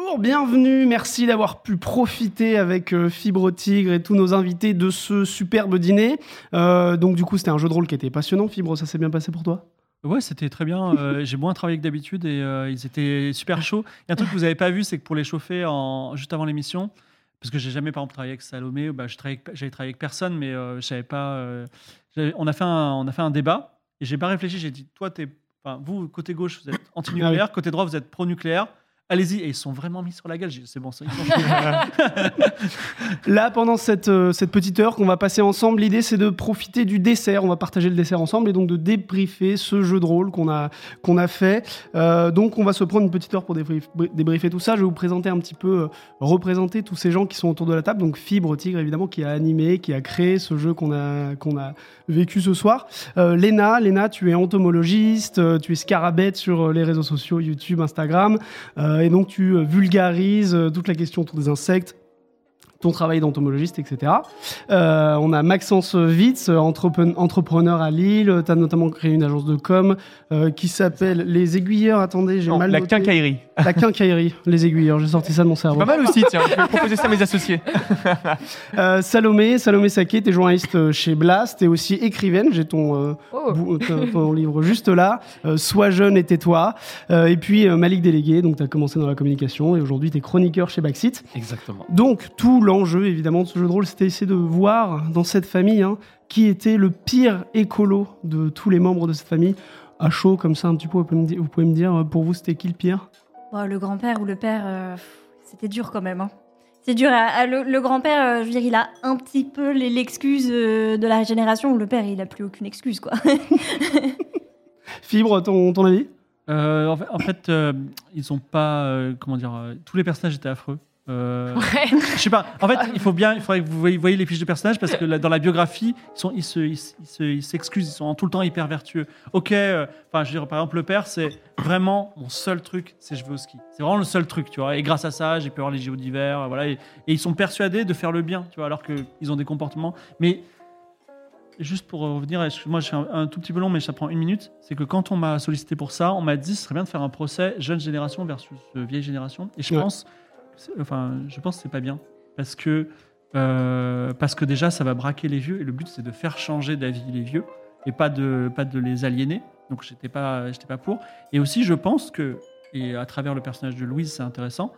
Bonjour, bienvenue, merci d'avoir pu profiter avec euh, Fibre Tigre et tous nos invités de ce superbe dîner. Euh, donc du coup, c'était un jeu de rôle qui était passionnant. Fibre, ça s'est bien passé pour toi? Ouais, c'était très bien. Euh, j'ai moins travaillé que d'habitude et euh, ils étaient super chauds. Il y a un truc que vous n'avez pas vu, c'est que pour les chauffer en, juste avant l'émission, parce que j'ai jamais par exemple travaillé avec Salomé, bah, j'avais travaillé avec personne, mais je savais pas. on a fait un, on a fait un débat et j'ai pas réfléchi. J'ai dit, toi, t'es, enfin, vous côté gauche, vous êtes anti-nucléaire, côté droit, vous êtes pro-nucléaire. Allez-y, ils sont vraiment mis sur la gueule. C'est bon, ça, Là, pendant cette, euh, cette petite heure qu'on va passer ensemble, l'idée c'est de profiter du dessert. On va partager le dessert ensemble et donc de débriefer ce jeu de rôle qu'on a, a fait. Euh, donc, on va se prendre une petite heure pour débrief- débriefer tout ça. Je vais vous présenter un petit peu, euh, représenter tous ces gens qui sont autour de la table. Donc, Fibre Tigre, évidemment, qui a animé, qui a créé ce jeu qu'on a, a vécu ce soir. Léna, Léna, tu es entomologiste, tu es scarabette sur les réseaux sociaux, YouTube, Instagram. Et donc, tu euh, vulgarises euh, toute la question autour des insectes ton travail d'entomologiste, etc. Euh, on a Maxence Witz, euh, entrepre- entrepreneur à Lille. Tu as notamment créé une agence de com euh, qui s'appelle Les Aiguilleurs. Attendez, j'ai mal la noté. quincaillerie. La quincaillerie, Les Aiguilleurs. J'ai sorti ça de mon cerveau. Pas mal aussi, tiens. Je vais proposer ça à mes associés. Euh, Salomé, Salomé Saké, t'es journaliste euh, chez Blast, t'es aussi écrivaine, j'ai ton, euh, Oh. bou- ton, livre juste là, euh, Sois jeune et tais-toi. Euh, et puis euh, Malik Délégué, donc t'as commencé dans la communication et aujourd'hui t'es chroniqueur chez Backseat. Exactement. Donc tout l'enjeu évidemment de ce jeu de rôle, c'était essayer de voir dans cette famille hein, qui était le pire écolo de tous les membres de cette famille. À chaud comme ça un petit peu, vous pouvez me dire, vous pouvez me dire euh, pour vous c'était qui le pire? Bon, le grand-père ou le père, euh, c'était dur quand même. hein. C'est dur. à- à- le le grand-père, euh, je veux dire, il a un petit peu l'excuse euh, de la génération. Le père, il a plus aucune excuse, quoi. Fibre, ton, ton avis? Euh, en fait, en fait, euh, ils ont pas. euh, comment dire euh, Tous les personnages étaient affreux. Euh, Je sais pas. En fait, il faut bien. Il faudrait que vous voyez, voyez les fiches de personnages parce que là, dans la biographie, ils sont, ils se, ils, se- ils se- ils s'excusent. Ils sont tout le temps hyper vertueux. Ok. euh, Enfin, je veux dire, par exemple, le père, c'est vraiment mon seul truc, c'est je vais au ski. C'est vraiment le seul truc, tu vois. Et grâce à ça, j'ai pu avoir les JO d'hiver, voilà. Et, et ils sont persuadés de faire le bien, tu vois, alors qu'ils ont des comportements. Mais juste pour revenir, moi, je suis un, un tout petit peu long, mais ça prend une minute. C'est que quand on m'a sollicité pour ça, on m'a dit ce serait bien de faire un procès jeune génération versus euh, vieille génération. Et je Ouais. pense, enfin, je pense que c'est pas bien parce que euh, parce que déjà, ça va braquer les vieux. Et le but, c'est de faire changer d'avis les vieux et pas de pas de les aliéner. Donc, j'étais pas pas pour. Et aussi, je pense que et à travers le personnage de Louise, c'est intéressant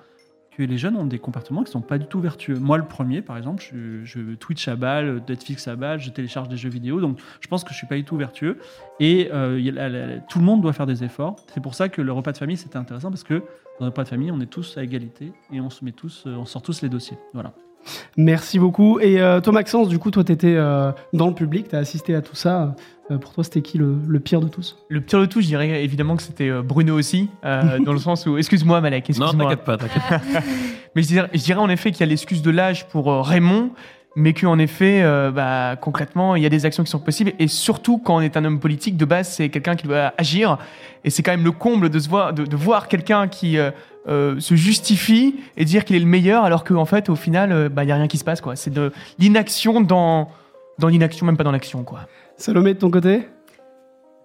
que les jeunes ont des comportements qui sont pas du tout vertueux. Moi, le premier, par exemple, je, Twitch à balle, Netflix à balle, je télécharge des jeux vidéo, donc je pense que je suis pas du tout vertueux. Et euh, tout le monde doit faire des efforts. C'est pour ça que le repas de famille, c'était intéressant, parce que dans le repas de famille, on est tous à égalité et on se met tous, euh, on sort tous les dossiers. Voilà. Merci beaucoup. Et euh, toi Maxence, du coup toi t'étais euh, dans le public, t'as assisté à tout ça. Euh, pour toi c'était qui le, le pire de tous? Le pire de tout, je dirais évidemment que c'était euh, Bruno aussi, euh, dans le sens où. Excuse-moi, Malek, Non, excuse-moi. t'inquiète pas, t'inquiète pas. Mais je dirais, je dirais en effet qu'il y a l'excuse de l'âge pour Raymond, mais qu'en effet, euh, bah, concrètement, il y a des actions qui sont possibles. Et surtout, quand on est un homme politique, de base, c'est quelqu'un qui doit agir. Et c'est quand même le comble de, se voir, de, de voir quelqu'un qui euh, euh, se justifie et dire qu'il est le meilleur, alors qu'en fait, au final, euh, bah, il n'y a rien qui se passe. quoi. C'est de l'inaction dans, dans l'inaction, même pas dans l'action. quoi. Salomé de ton côté?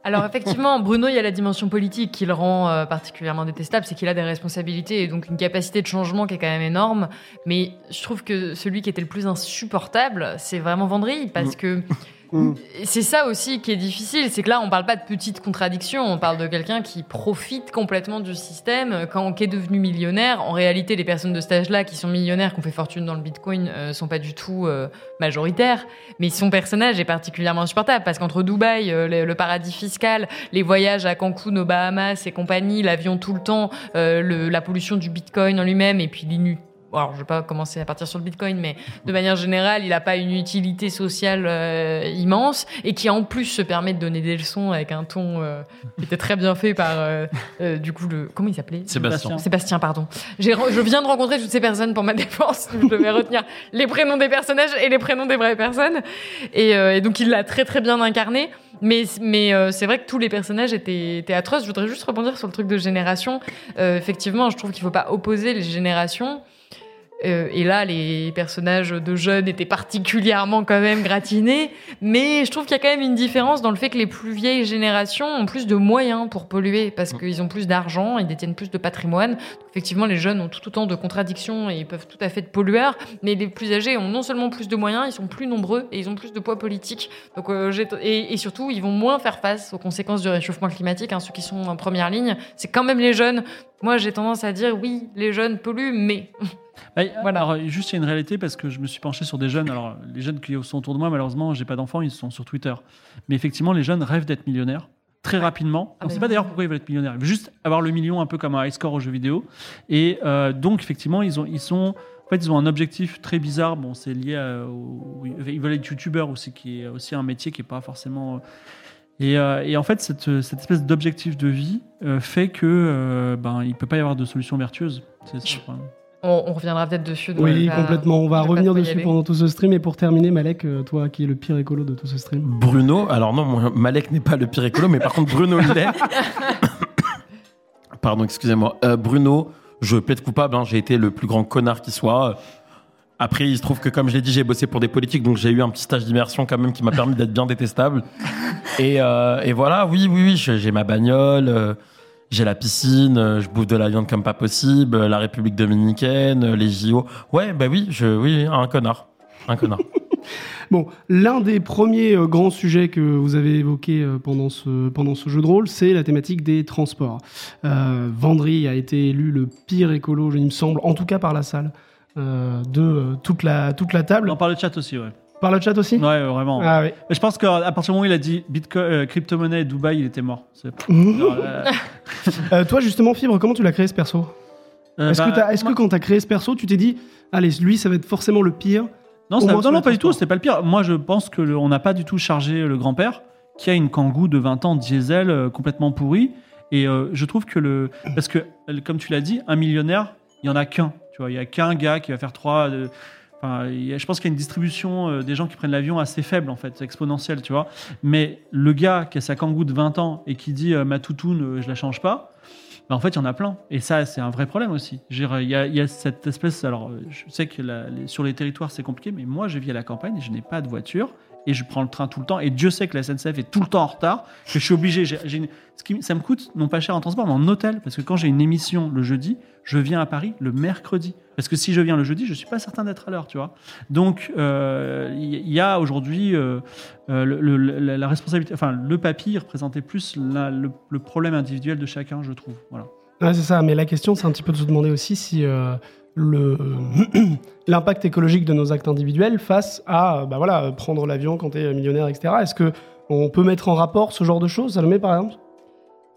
Alors effectivement, Bruno, il y a la dimension politique qui le rend euh, particulièrement détestable, c'est qu'il a des responsabilités et donc une capacité de changement qui est quand même énorme. Mais je trouve que celui qui était le plus insupportable, c'est vraiment Vendry, parce que C'est ça aussi qui est difficile, c'est que là, on parle pas de petites contradictions, on parle de quelqu'un qui profite complètement du système, quand qui est devenu millionnaire. En réalité, les personnes de cet âge-là qui sont millionnaires, qui ont fait fortune dans le Bitcoin, euh, sont pas du tout euh, majoritaires. Mais son personnage est particulièrement insupportable parce qu'entre Dubaï, euh, le, paradis fiscal, les voyages à Cancun, aux Bahamas et compagnie, l'avion tout le temps, euh, la pollution du Bitcoin en lui-même et puis l'inu- alors je vais pas commencer à partir sur le Bitcoin, mais de manière générale, il n'a pas une utilité sociale euh, immense et qui en plus se permet de donner des leçons avec un ton euh, qui était très bien fait par euh, euh, du coup le comment il s'appelait? Sébastien. Sébastien, pardon. J'ai re- je viens de rencontrer toutes ces personnes pour ma défense. Je devais retenir les prénoms des personnages et les prénoms des vraies personnes. Et, euh, et donc, il l'a très très bien incarné. Mais, mais euh, c'est vrai que tous les personnages étaient, étaient atroces. Je voudrais juste rebondir sur le truc de génération. Euh, effectivement, je trouve qu'il faut pas opposer les générations. Euh, et là, les personnages de jeunes étaient particulièrement quand même gratinés. Mais je trouve qu'il y a quand même une différence dans le fait que les plus vieilles générations ont plus de moyens pour polluer parce qu'ils ont plus d'argent, ils détiennent plus de patrimoine. Donc, effectivement, les jeunes ont tout autant de contradictions et ils peuvent tout à fait être pollueurs. Mais les plus âgés ont non seulement plus de moyens, ils sont plus nombreux et ils ont plus de poids politique. Donc, euh, et surtout, ils vont moins faire face aux conséquences du réchauffement climatique. hein. Ceux qui sont en première ligne, c'est quand même les jeunes. Moi, j'ai tendance à dire oui, les jeunes polluent, mais Bah, Voilà. Alors, juste, il y a une réalité parce que je me suis penché sur des jeunes. Alors, les jeunes qui sont autour de moi, malheureusement, j'ai pas d'enfants, ils sont sur Twitter. Mais effectivement, les jeunes rêvent d'être millionnaires très rapidement. On ne sait pas d'ailleurs pourquoi ils veulent être millionnaires. Ils veulent juste avoir le million un peu comme un high score aux jeux vidéo. Et euh, donc, effectivement, ils, ont, ils sont. En fait, ils ont un objectif très bizarre. Bon, c'est lié à, au- Ils veulent être youtubeurs aussi, qui est aussi un métier qui est pas forcément. Et, euh, et en fait, cette, cette espèce d'objectif de vie euh, fait que euh, ben, il peut pas y avoir de solution vertueuse. C'est ça. On, on reviendra peut-être dessus. Oui, complètement. On va revenir dessus pendant tout ce stream. Et pour terminer, Malek, euh, toi qui es le pire écolo de tout ce stream. Bruno, alors non, moi, Malek n'est pas le pire écolo, mais par contre Bruno l'est. Pardon, excusez-moi. Euh, Bruno, je plaide coupable, hein, j'ai été le plus grand connard qui soit. Après, il se trouve que, comme je l'ai dit, j'ai bossé pour des politiques, donc j'ai eu un petit stage d'immersion quand même qui m'a permis d'être bien détestable. Et, euh, et voilà, oui, oui, oui, j'ai j'ai ma bagnole, euh, j'ai la piscine, euh, je bouffe de la viande comme pas possible, euh, la République dominicaine, euh, les JO. Ouais, bah oui, je, oui, un connard. Un connard. Bon, l'un des premiers euh, grands sujets que vous avez évoqué euh, pendant, ce, pendant ce jeu de rôle, c'est la thématique des transports. Euh, Vendry a été élu le pire écolo, il me semble, en tout cas par la salle, euh, de euh, toute, la, toute la table. On parle de chat aussi, ouais. Par le chat aussi Ouais, vraiment. Ah oui. Mais je pense qu'à partir du moment où il a dit Bitcoin, euh, crypto-monnaie et Dubaï, il était mort. C'est-. Genre, euh, Euh, toi, justement, Fibre, comment tu l'as créé ce perso? Euh, Est-ce bah, que, t'as- est-ce que moi- quand tu as créé ce perso, tu t'es dit, allez, lui, ça va être forcément le pire Non, Au ça- moins non, sur non, pas du tout, transports. c'était pas le pire. Moi, je pense que le- on n'a pas du tout chargé le grand-père, qui a une Kangoo de 20 ans diesel euh, complètement pourrie. Et euh, je trouve que le. Parce que, euh, comme tu l'as dit, un millionnaire, il y en a qu'un. Tu vois, il y a qu'un gars qui va faire trois. euh, Je pense qu'il y a une distribution euh, des gens qui prennent l'avion assez faible, en fait, exponentielle, tu vois. Mais le gars qui a sa Kangoo de 20 ans et qui dit euh, ma toutoune, euh, je la change pas, bah, en fait, il y en a plein. Et ça, c'est un vrai problème aussi. Il y, a, cette espèce. Alors, je sais que sur les territoires, c'est compliqué, mais moi, je vis à la campagne et je n'ai pas de voiture. Et je prends le train tout le temps. Et Dieu sait que la SNCF est tout le temps en retard. Que je suis obligé. une- ce qui, ça me coûte non pas cher en transport, mais en hôtel. Parce que quand j'ai une émission le jeudi, je viens à Paris le mercredi. Parce que si je viens le jeudi, je suis pas certain d'être à l'heure, tu vois. Donc, euh, il y, y a aujourd'hui euh, euh, la, responsabilité. Enfin, le papier représentait plus le, problème individuel de chacun, je trouve. Voilà. Ouais, c'est ça, mais la question, c'est un petit peu de se demander aussi si euh, l'impact écologique de nos actes individuels face à bah voilà, prendre l'avion quand tu es millionnaire, etc. Est-ce que on peut mettre en rapport ce genre de choses, Salomé, par exemple?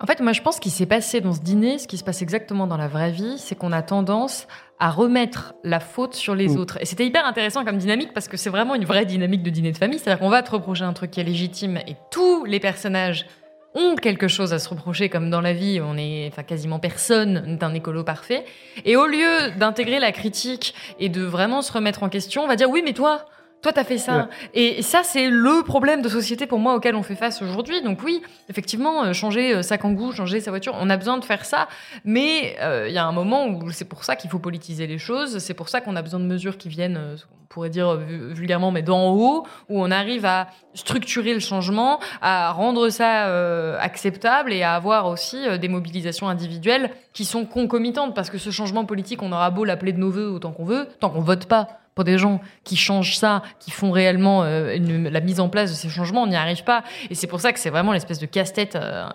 En fait, moi, je pense qu'il s'est passé dans ce dîner, ce qui se passe exactement dans la vraie vie, c'est qu'on a tendance à remettre la faute sur les Mm. autres. Et c'était hyper intéressant comme dynamique parce que c'est vraiment une vraie dynamique de dîner de famille. C'est-à-dire qu'on va te reprocher un truc qui est légitime et tous les personnages ont quelque chose à se reprocher, comme dans la vie, on est, enfin, quasiment personne n'est un écolo parfait. Et au lieu d'intégrer la critique et de vraiment se remettre en question, on va dire oui, mais toi, toi, t'as fait ça. Ouais. Et ça, c'est le problème de société pour moi auquel on fait face aujourd'hui. Donc oui, effectivement, euh, changer euh, sa kangou, changer sa voiture, on a besoin de faire ça. Mais euh, il y a un moment où c'est pour ça qu'il faut politiser les choses. C'est pour ça qu'on a besoin de mesures qui viennent, on pourrait dire vu- vulgairement, mais d'en haut, où on arrive à structurer le changement, à rendre ça euh, acceptable et à avoir aussi euh, des mobilisations individuelles qui sont concomitantes. Parce que ce changement politique, on aura beau l'appeler de nos voeux autant qu'on veut, tant qu'on vote pas des gens qui changent ça, qui font réellement euh, la mise en place de ces changements, on n'y arrive pas. Et c'est pour ça que c'est vraiment l'espèce de casse-tête, euh,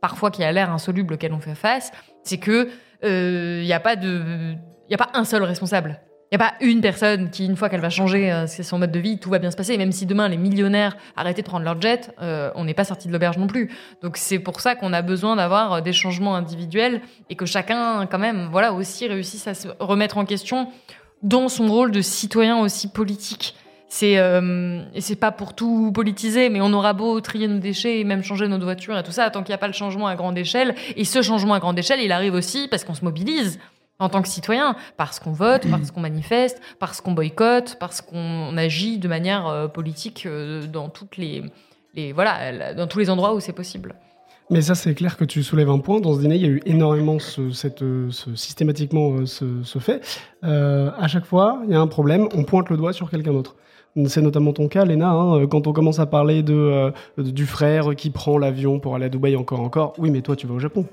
parfois qui a l'air insoluble auquel on fait face, c'est que il n'y a pas a pas un seul responsable. Il n'y a pas une personne qui, une fois qu'elle va changer euh, son mode de vie, tout va bien se passer. Et même si demain les millionnaires arrêtaient de prendre leur jet, euh, on n'est pas sorti de l'auberge non plus. Donc c'est pour ça qu'on a besoin d'avoir euh, des changements individuels et que chacun, quand même, voilà, aussi réussisse à se remettre en question dans son rôle de citoyen aussi politique. C'est euh, et c'est pas pour tout politiser, mais on aura beau trier nos déchets et même changer notre voiture et tout ça, tant qu'il n'y a pas le changement à grande échelle. Et ce changement à grande échelle, il arrive aussi parce qu'on se mobilise en tant que citoyen, parce qu'on vote, parce qu'on manifeste, parce qu'on boycotte, parce qu'on agit de manière euh, politique euh, dans toutes les, les voilà, dans tous les endroits où c'est possible. Mais ça, c'est clair que tu soulèves un point. Dans ce dîner, il y a eu énormément systématiquement euh, ce, fait. Euh, à chaque fois, il y a un problème, on pointe le doigt sur quelqu'un d'autre. C'est notamment ton cas, Léna, hein, quand on commence à parler de, euh, du frère qui prend l'avion pour aller à Dubaï encore encore. Oui, mais toi, tu vas au Japon.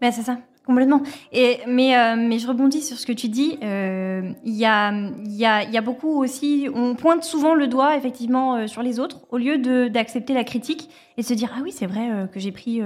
Ben, c'est ça, complètement. Euh, mais je rebondis sur ce que tu dis. Euh, Il y, a, beaucoup aussi. On pointe souvent le doigt, effectivement, euh, sur les autres, au lieu de- d'accepter la critique et se dire Ah oui, c'est vrai que j'ai pris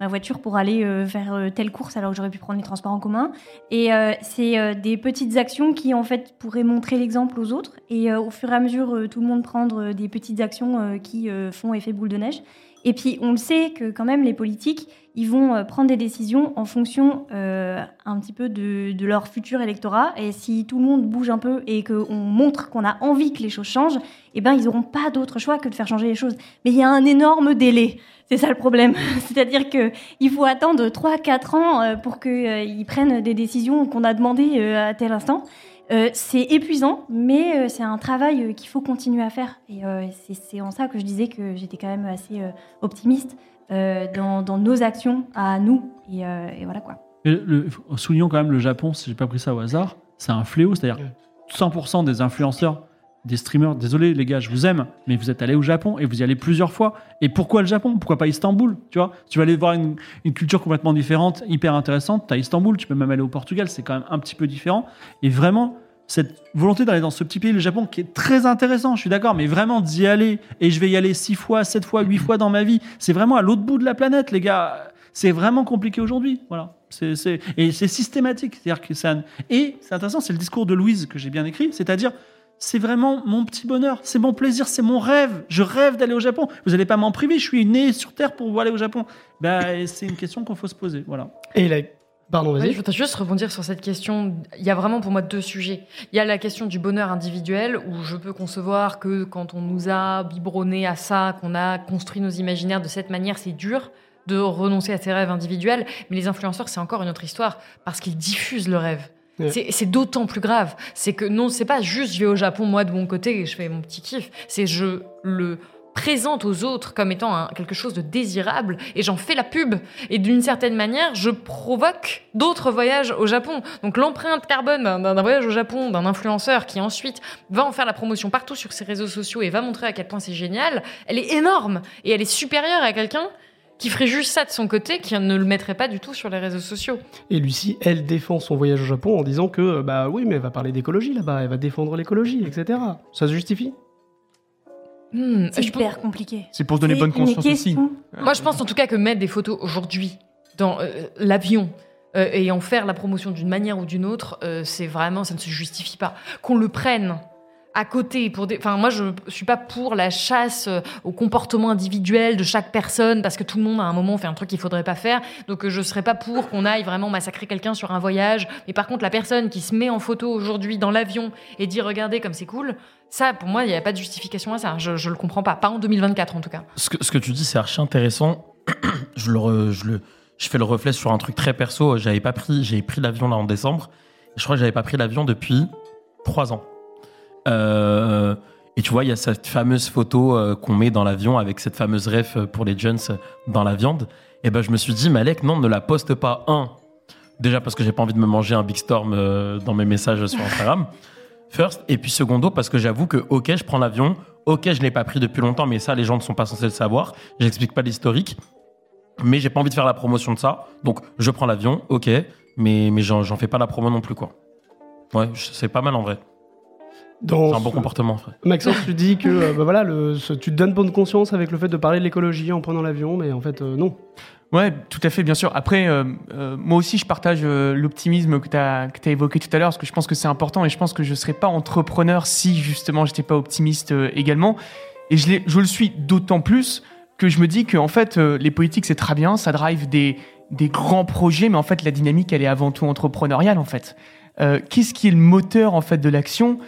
ma voiture pour aller faire telle course alors que j'aurais pu prendre les transports en commun. Et c'est des petites actions qui, en fait, pourraient montrer l'exemple aux autres. Et au fur et à mesure, tout le monde prendre des petites actions qui font effet boule de neige. Et puis, on le sait que quand même, les politiques, ils vont euh, prendre des décisions en fonction euh, un petit peu de, leur futur électorat. Et si tout le monde bouge un peu et qu'on montre qu'on a envie que les choses changent, eh ben, ils n'auront pas d'autre choix que de faire changer les choses. Mais il y a un énorme délai. C'est ça le problème. C'est-à-dire que il faut attendre 3-4 ans euh, pour qu'ils prennent des décisions qu'on a demandées à tel instant. Euh, c'est épuisant, mais euh, c'est un travail euh, qu'il faut continuer à faire. Et euh, c'est- en ça que je disais que j'étais quand même assez euh, optimiste euh, dans, dans nos actions à nous. Et, euh, et voilà quoi. Le- soulignons quand même le Japon, si j'ai pas pris ça au hasard, c'est un fléau, c'est-à-dire 100% des influenceurs, des streamers, désolé les gars, je vous aime, mais vous êtes allés au Japon et vous y allez plusieurs fois. Et pourquoi le Japon? Pourquoi pas Istanbul Tu vois, tu vas aller voir une, culture complètement différente, hyper intéressante. Tu as Istanbul, tu peux même aller au Portugal, c'est quand même un petit peu différent. Et vraiment, cette volonté d'aller dans ce petit pays, le Japon, qui est très intéressant, je suis d'accord, mais vraiment d'y aller, et je vais y aller six fois, sept fois, huit fois dans ma vie, c'est vraiment à l'autre bout de la planète, les gars. C'est vraiment compliqué aujourd'hui. Voilà. C'est- et c'est systématique. C'est-à-dire que ça, et c'est intéressant, c'est le discours de Louise que j'ai bien écrit, c'est-à-dire c'est vraiment mon petit bonheur, c'est mon plaisir, c'est mon rêve. Je rêve d'aller au Japon. Vous n'allez pas m'en priver, je suis né sur Terre pour aller au Japon. Ben, c'est une question qu'il faut se poser. Voilà. Et la... Pardon, vas-y. Oui, je voudrais juste rebondir sur cette question. Il y a vraiment pour moi deux sujets. Il y a la question du bonheur individuel, où je peux concevoir que quand on nous a biberonné à ça, qu'on a construit nos imaginaires de cette manière, c'est dur de renoncer à ses rêves individuels. Mais les influenceurs, c'est encore une autre histoire, parce qu'ils diffusent le rêve. C'est- d'autant plus grave. C'est que non, c'est pas juste je vais au Japon, moi, de mon côté, et je fais mon petit kiff. C'est je le présente aux autres comme étant quelque chose de désirable et j'en fais la pub. Et d'une certaine manière, je provoque d'autres voyages au Japon. Donc l'empreinte carbone d'un voyage au Japon, d'un influenceur qui ensuite va en faire la promotion partout sur ses réseaux sociaux et va montrer à quel point c'est génial, elle est énorme et elle est supérieure à quelqu'un qui ferait juste ça de son côté, qui ne le mettrait pas du tout sur les réseaux sociaux. Et Lucie, elle défend son voyage au Japon en disant que, bah oui, mais elle va parler d'écologie là-bas, elle va défendre l'écologie, etc. Ça se justifie? Hmm, C'est je pense- hyper compliqué. C'est pour se donner bonne conscience aussi. Moi, je pense en tout cas que mettre des photos aujourd'hui dans euh, l'avion euh, et en faire la promotion d'une manière ou d'une autre, euh, c'est vraiment, ça ne se justifie pas. Qu'on le prenne à côté pour. Enfin, moi, je suis pas pour la chasse euh, au comportement individuel de chaque personne parce que tout le monde à un moment fait un truc qu'il faudrait pas faire. Donc, euh, je serais pas pour qu'on aille vraiment massacrer quelqu'un sur un voyage. Mais par contre, la personne qui se met en photo aujourd'hui dans l'avion et dit regardez comme c'est cool, ça, pour moi, il n'y a pas de justification à ça. Je, je le comprends pas. Pas en 2024 en tout cas. Ce que, tu dis, c'est archi intéressant. je, je, le, je fais le reflet sur un truc très perso. J'avais pas pris, j'ai pris l'avion là en décembre. Je crois que j'avais pas pris l'avion depuis trois ans. Euh, et tu vois, il y a cette fameuse photo euh, qu'on met dans l'avion avec cette fameuse ref pour les jeunes dans la viande. Et ben, je me suis dit, Malek, non, ne la poste pas. Un, déjà parce que j'ai pas envie de me manger un big storm euh, dans mes messages sur Instagram. First, et puis secondo, parce que j'avoue que, ok, je prends l'avion, ok, je l'ai pas pris depuis longtemps, mais ça, les gens ne sont pas censés le savoir. J'explique pas l'historique, mais j'ai pas envie de faire la promotion de ça. Donc, je prends l'avion, ok, mais, mais j'en fais pas la promo non plus, quoi. Ouais, c'est pas mal en vrai. Dans C'est un bon comportement, en fait. Maxence, tu dis que euh, bah voilà, le, ce- tu te donnes bonne conscience avec le fait de parler de l'écologie en prenant l'avion, mais en fait, euh, non. Ouais, tout à fait, bien sûr. Après, euh, euh, moi aussi, je partage l'optimisme que tu as, évoqué tout à l'heure, parce que je pense que c'est important et je pense que je ne serais pas entrepreneur si justement j'étais pas optimiste également. Et je, je le suis d'autant plus que je me dis que en fait, les politiques, c'est très bien, ça drive des, des grands projets, mais en fait, la dynamique, elle est avant tout entrepreneuriale, en fait. qu'est-ce qui est le moteur en fait de l'action?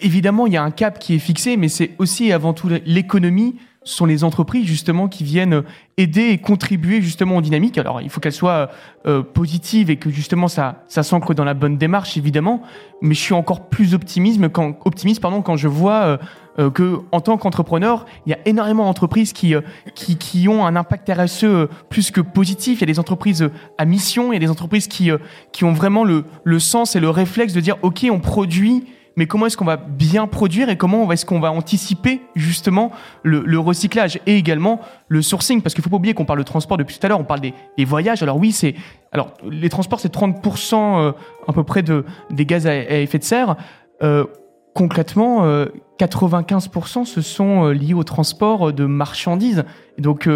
Évidemment, il y a un cap qui est fixé, mais c'est aussi et avant tout l'économie ce sont les entreprises justement qui viennent aider et contribuer justement aux dynamiques. Alors il faut qu'elles soient euh, positives et que justement ça, ça s'ancre dans la bonne démarche évidemment, mais je suis encore plus optimiste quand, optimiste, pardon, quand je vois euh, euh, que en tant qu'entrepreneur, il y a énormément d'entreprises qui, qui, qui, ont un impact RSE plus que positif. Il y a des entreprises à mission, il y a des entreprises qui, qui ont vraiment le, le sens et le réflexe de dire ok on produit mais comment est-ce qu'on va bien produire et comment est-ce qu'on va anticiper justement le, recyclage et également le sourcing? Parce qu'il faut pas oublier qu'on parle de transport depuis tout à l'heure, on parle des, voyages. Alors oui, c'est alors les transports c'est 30% euh, à peu près de des gaz à, effet de serre. Euh, concrètement, 95% euh, se sont liés au transport de marchandises. donc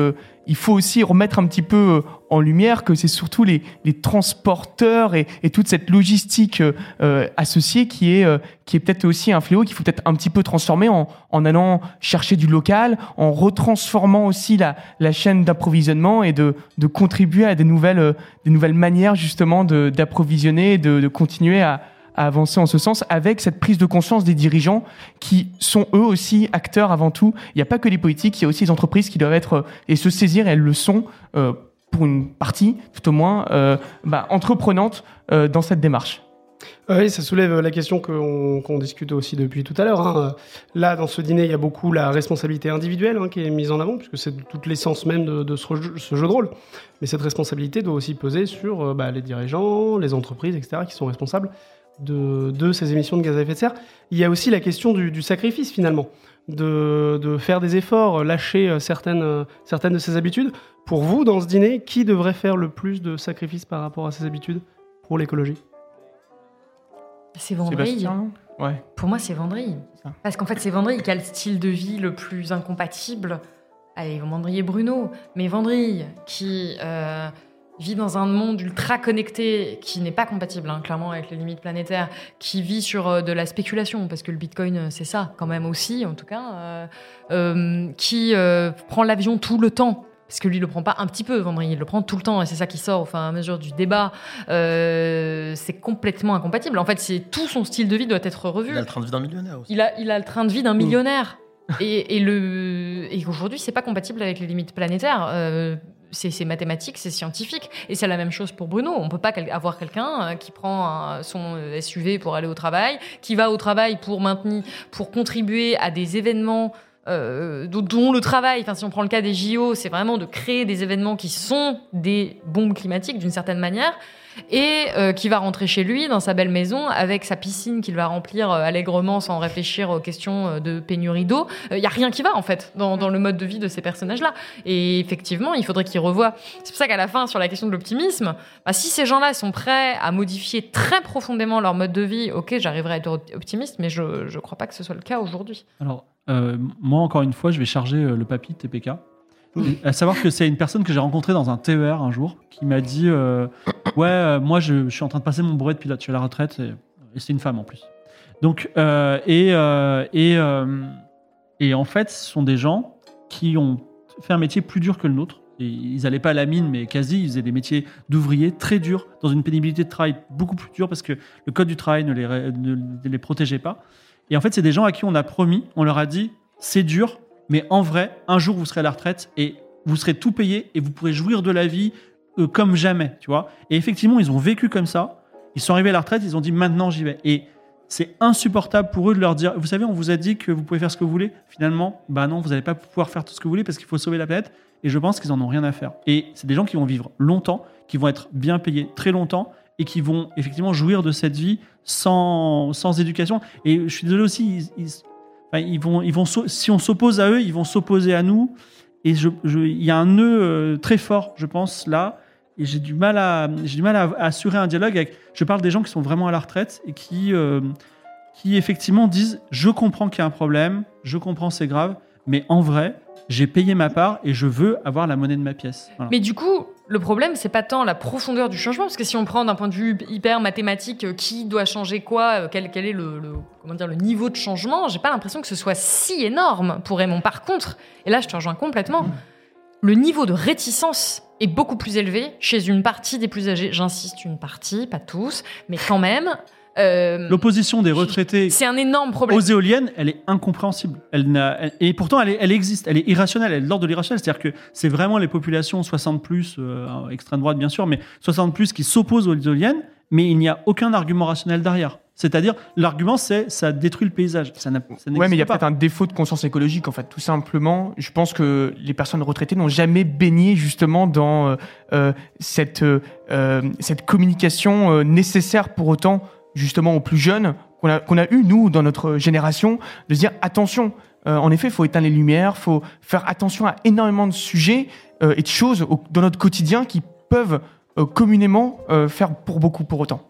il faut aussi remettre un petit peu euh, en lumière que c'est surtout les, les transporteurs et, et, toute cette logistique euh, euh, associée qui est, qui est peut-être aussi un fléau qu'il faut peut-être un petit peu transformer en, en allant chercher du local, en retransformant aussi la, la chaîne d'approvisionnement et de, de contribuer à des nouvelles, des nouvelles manières justement d'approvisionner et de, de continuer à, à avancer en ce sens avec cette prise de conscience des dirigeants qui sont eux aussi acteurs avant tout. Il n'y a pas que les politiques, il y a aussi les entreprises qui doivent être euh, et se saisir, elles le sont euh, pour une partie, tout au moins, euh, bah, entreprenantes dans cette démarche. Oui, ça soulève la question qu'on discute aussi depuis tout à l'heure. Hein. Là, dans ce dîner, il y a beaucoup la responsabilité individuelle hein, qui est mise en avant, puisque c'est toute l'essence même de, ce, jeu, de rôle. Mais cette responsabilité doit aussi peser sur bah, les dirigeants, les entreprises, etc., qui sont responsables de, ces émissions de gaz à effet de serre. Il y a aussi la question du, sacrifice finalement, de, faire des efforts, lâcher euh, certaines, euh, certaines de ses habitudes. Pour vous, dans ce dîner, qui devrait faire le plus de sacrifices par rapport à ses habitudes pour l'écologie? C'est Vendrille. Ouais. Pour moi, c'est Vendrille. Parce qu'en fait, c'est Vendrille qui a le style de vie le plus incompatible. Allez, Vendrille et Bruno. Mais Vendrille, qui... Euh, vit dans un monde ultra connecté qui n'est pas compatible, hein, clairement, avec les limites planétaires, qui vit sur euh, de la spéculation, parce que le Bitcoin, euh, c'est ça, quand même aussi, en tout cas, euh, qui prend l'avion tout le temps. Parce que lui, il le prend pas un petit peu, Vendredi, il le prend tout le temps, et c'est ça qui sort au fur et à mesure du débat. c'est complètement incompatible. En fait, c'est tout son style de vie doit être revu. Il a le train de vie d'un millionnaire aussi. Il a, il a le train de vie d'un millionnaire. et, et, le, et aujourd'hui, c'est pas compatible avec les limites planétaires c'est mathématique, c'est scientifique. Et c'est la même chose pour Bruno. On ne peut pas avoir quelqu'un euh, qui prend son euh, SUV pour aller au travail, qui va au travail pour maintenir, pour contribuer à des événements euh, dont le travail, enfin si on prend le cas des JO, c'est vraiment de créer des événements qui sont des bombes climatiques d'une certaine manière et euh, qui va rentrer chez lui dans sa belle maison avec sa piscine qu'il va remplir euh, allègrement sans réfléchir aux questions euh, de pénurie d'eau. Il y a rien qui va en fait dans, dans le mode de vie de ces personnages-là. Et effectivement, il faudrait qu'ils revoient. C'est pour ça qu'à la fin, sur la question de l'optimisme, bah, si ces gens-là sont prêts à modifier très profondément leur mode de vie, ok, j'arriverai à être optimiste, mais je ne crois pas que ce soit le cas aujourd'hui. Alors, moi, encore une fois, je vais charger le papy TPK à savoir que c'est une personne que j'ai rencontrée dans un TER un jour qui m'a dit euh, Ouais, euh, moi je, suis en train de passer mon brevet de pilote, je suis à la retraite et, c'est une femme en plus. Donc, euh, et, et, et en fait, ce sont des gens qui ont fait un métier plus dur que le nôtre. Ils n'allaient pas à la mine, mais quasi, ils faisaient des métiers d'ouvriers très durs, dans une pénibilité de travail beaucoup plus dure parce que le code du travail ne les, ne les protégeait pas. Et en fait, c'est des gens à qui on a promis, on leur a dit c'est dur, mais en vrai, un jour, vous serez à la retraite et vous serez tout payé et vous pourrez jouir de la vie comme jamais, tu vois. Et effectivement, ils ont vécu comme ça. Ils sont arrivés à la retraite, ils ont dit maintenant j'y vais. Et c'est insupportable pour eux de leur dire, vous savez, on vous a dit que vous pouvez faire ce que vous voulez. Finalement, bah non, vous n'allez pas pouvoir faire tout ce que vous voulez parce qu'il faut sauver la planète. Et je pense qu'ils en ont rien à faire. Et c'est des gens qui vont vivre longtemps, qui vont être bien payés très longtemps et qui vont effectivement jouir de cette vie sans, sans éducation. Et je suis désolé aussi, ils, vont, ils vont, si on s'oppose à eux, ils vont s'opposer à nous. Et il y a un nœud euh, très fort, je pense, là. Et j'ai du mal à, j'ai du mal à, assurer un dialogue avec. Je parle des gens qui sont vraiment à la retraite et qui, euh, qui effectivement disent Je comprends qu'il y a un problème, je comprends c'est grave, mais en vrai, j'ai payé ma part et je veux avoir la monnaie de ma pièce. Mais du coup, le problème, c'est pas tant la profondeur du changement, parce que si on prend d'un point de vue hyper mathématique, euh, qui doit changer quoi, euh, quel, est le, comment dire, le niveau de changement, j'ai pas l'impression que ce soit si énorme pour Raymond. Par contre, et là je te rejoins complètement, le niveau de réticence est beaucoup plus élevé chez une partie des plus âgés. J'insiste, une partie, pas tous, mais quand même. Euh, L'opposition des retraités c'est un énorme problème. aux éoliennes, elle est incompréhensible. Elle n'a- et pourtant, elle, est- elle existe. Elle est irrationnelle. Elle est de l'ordre de l'irrationnel. C'est-à-dire que c'est vraiment les populations 60 plus, euh, extrême droite bien sûr, mais 60 plus qui s'opposent aux éoliennes, mais il n'y a aucun argument rationnel derrière. C'est-à-dire, l'argument, c'est ça détruit le paysage. Ça n'a- ça Ouais, mais il y a peut-être un défaut de conscience écologique, en fait, tout simplement. Je pense que les personnes retraitées n'ont jamais baigné justement dans euh, euh, cette, euh, cette communication euh, nécessaire pour autant, justement, aux plus jeunes qu'on a, qu'on a eu, nous, dans notre génération, de se dire attention. en effet, il faut éteindre les lumières, il faut faire attention à énormément de sujets et de choses au- dans notre quotidien qui peuvent communément faire pour beaucoup pour autant.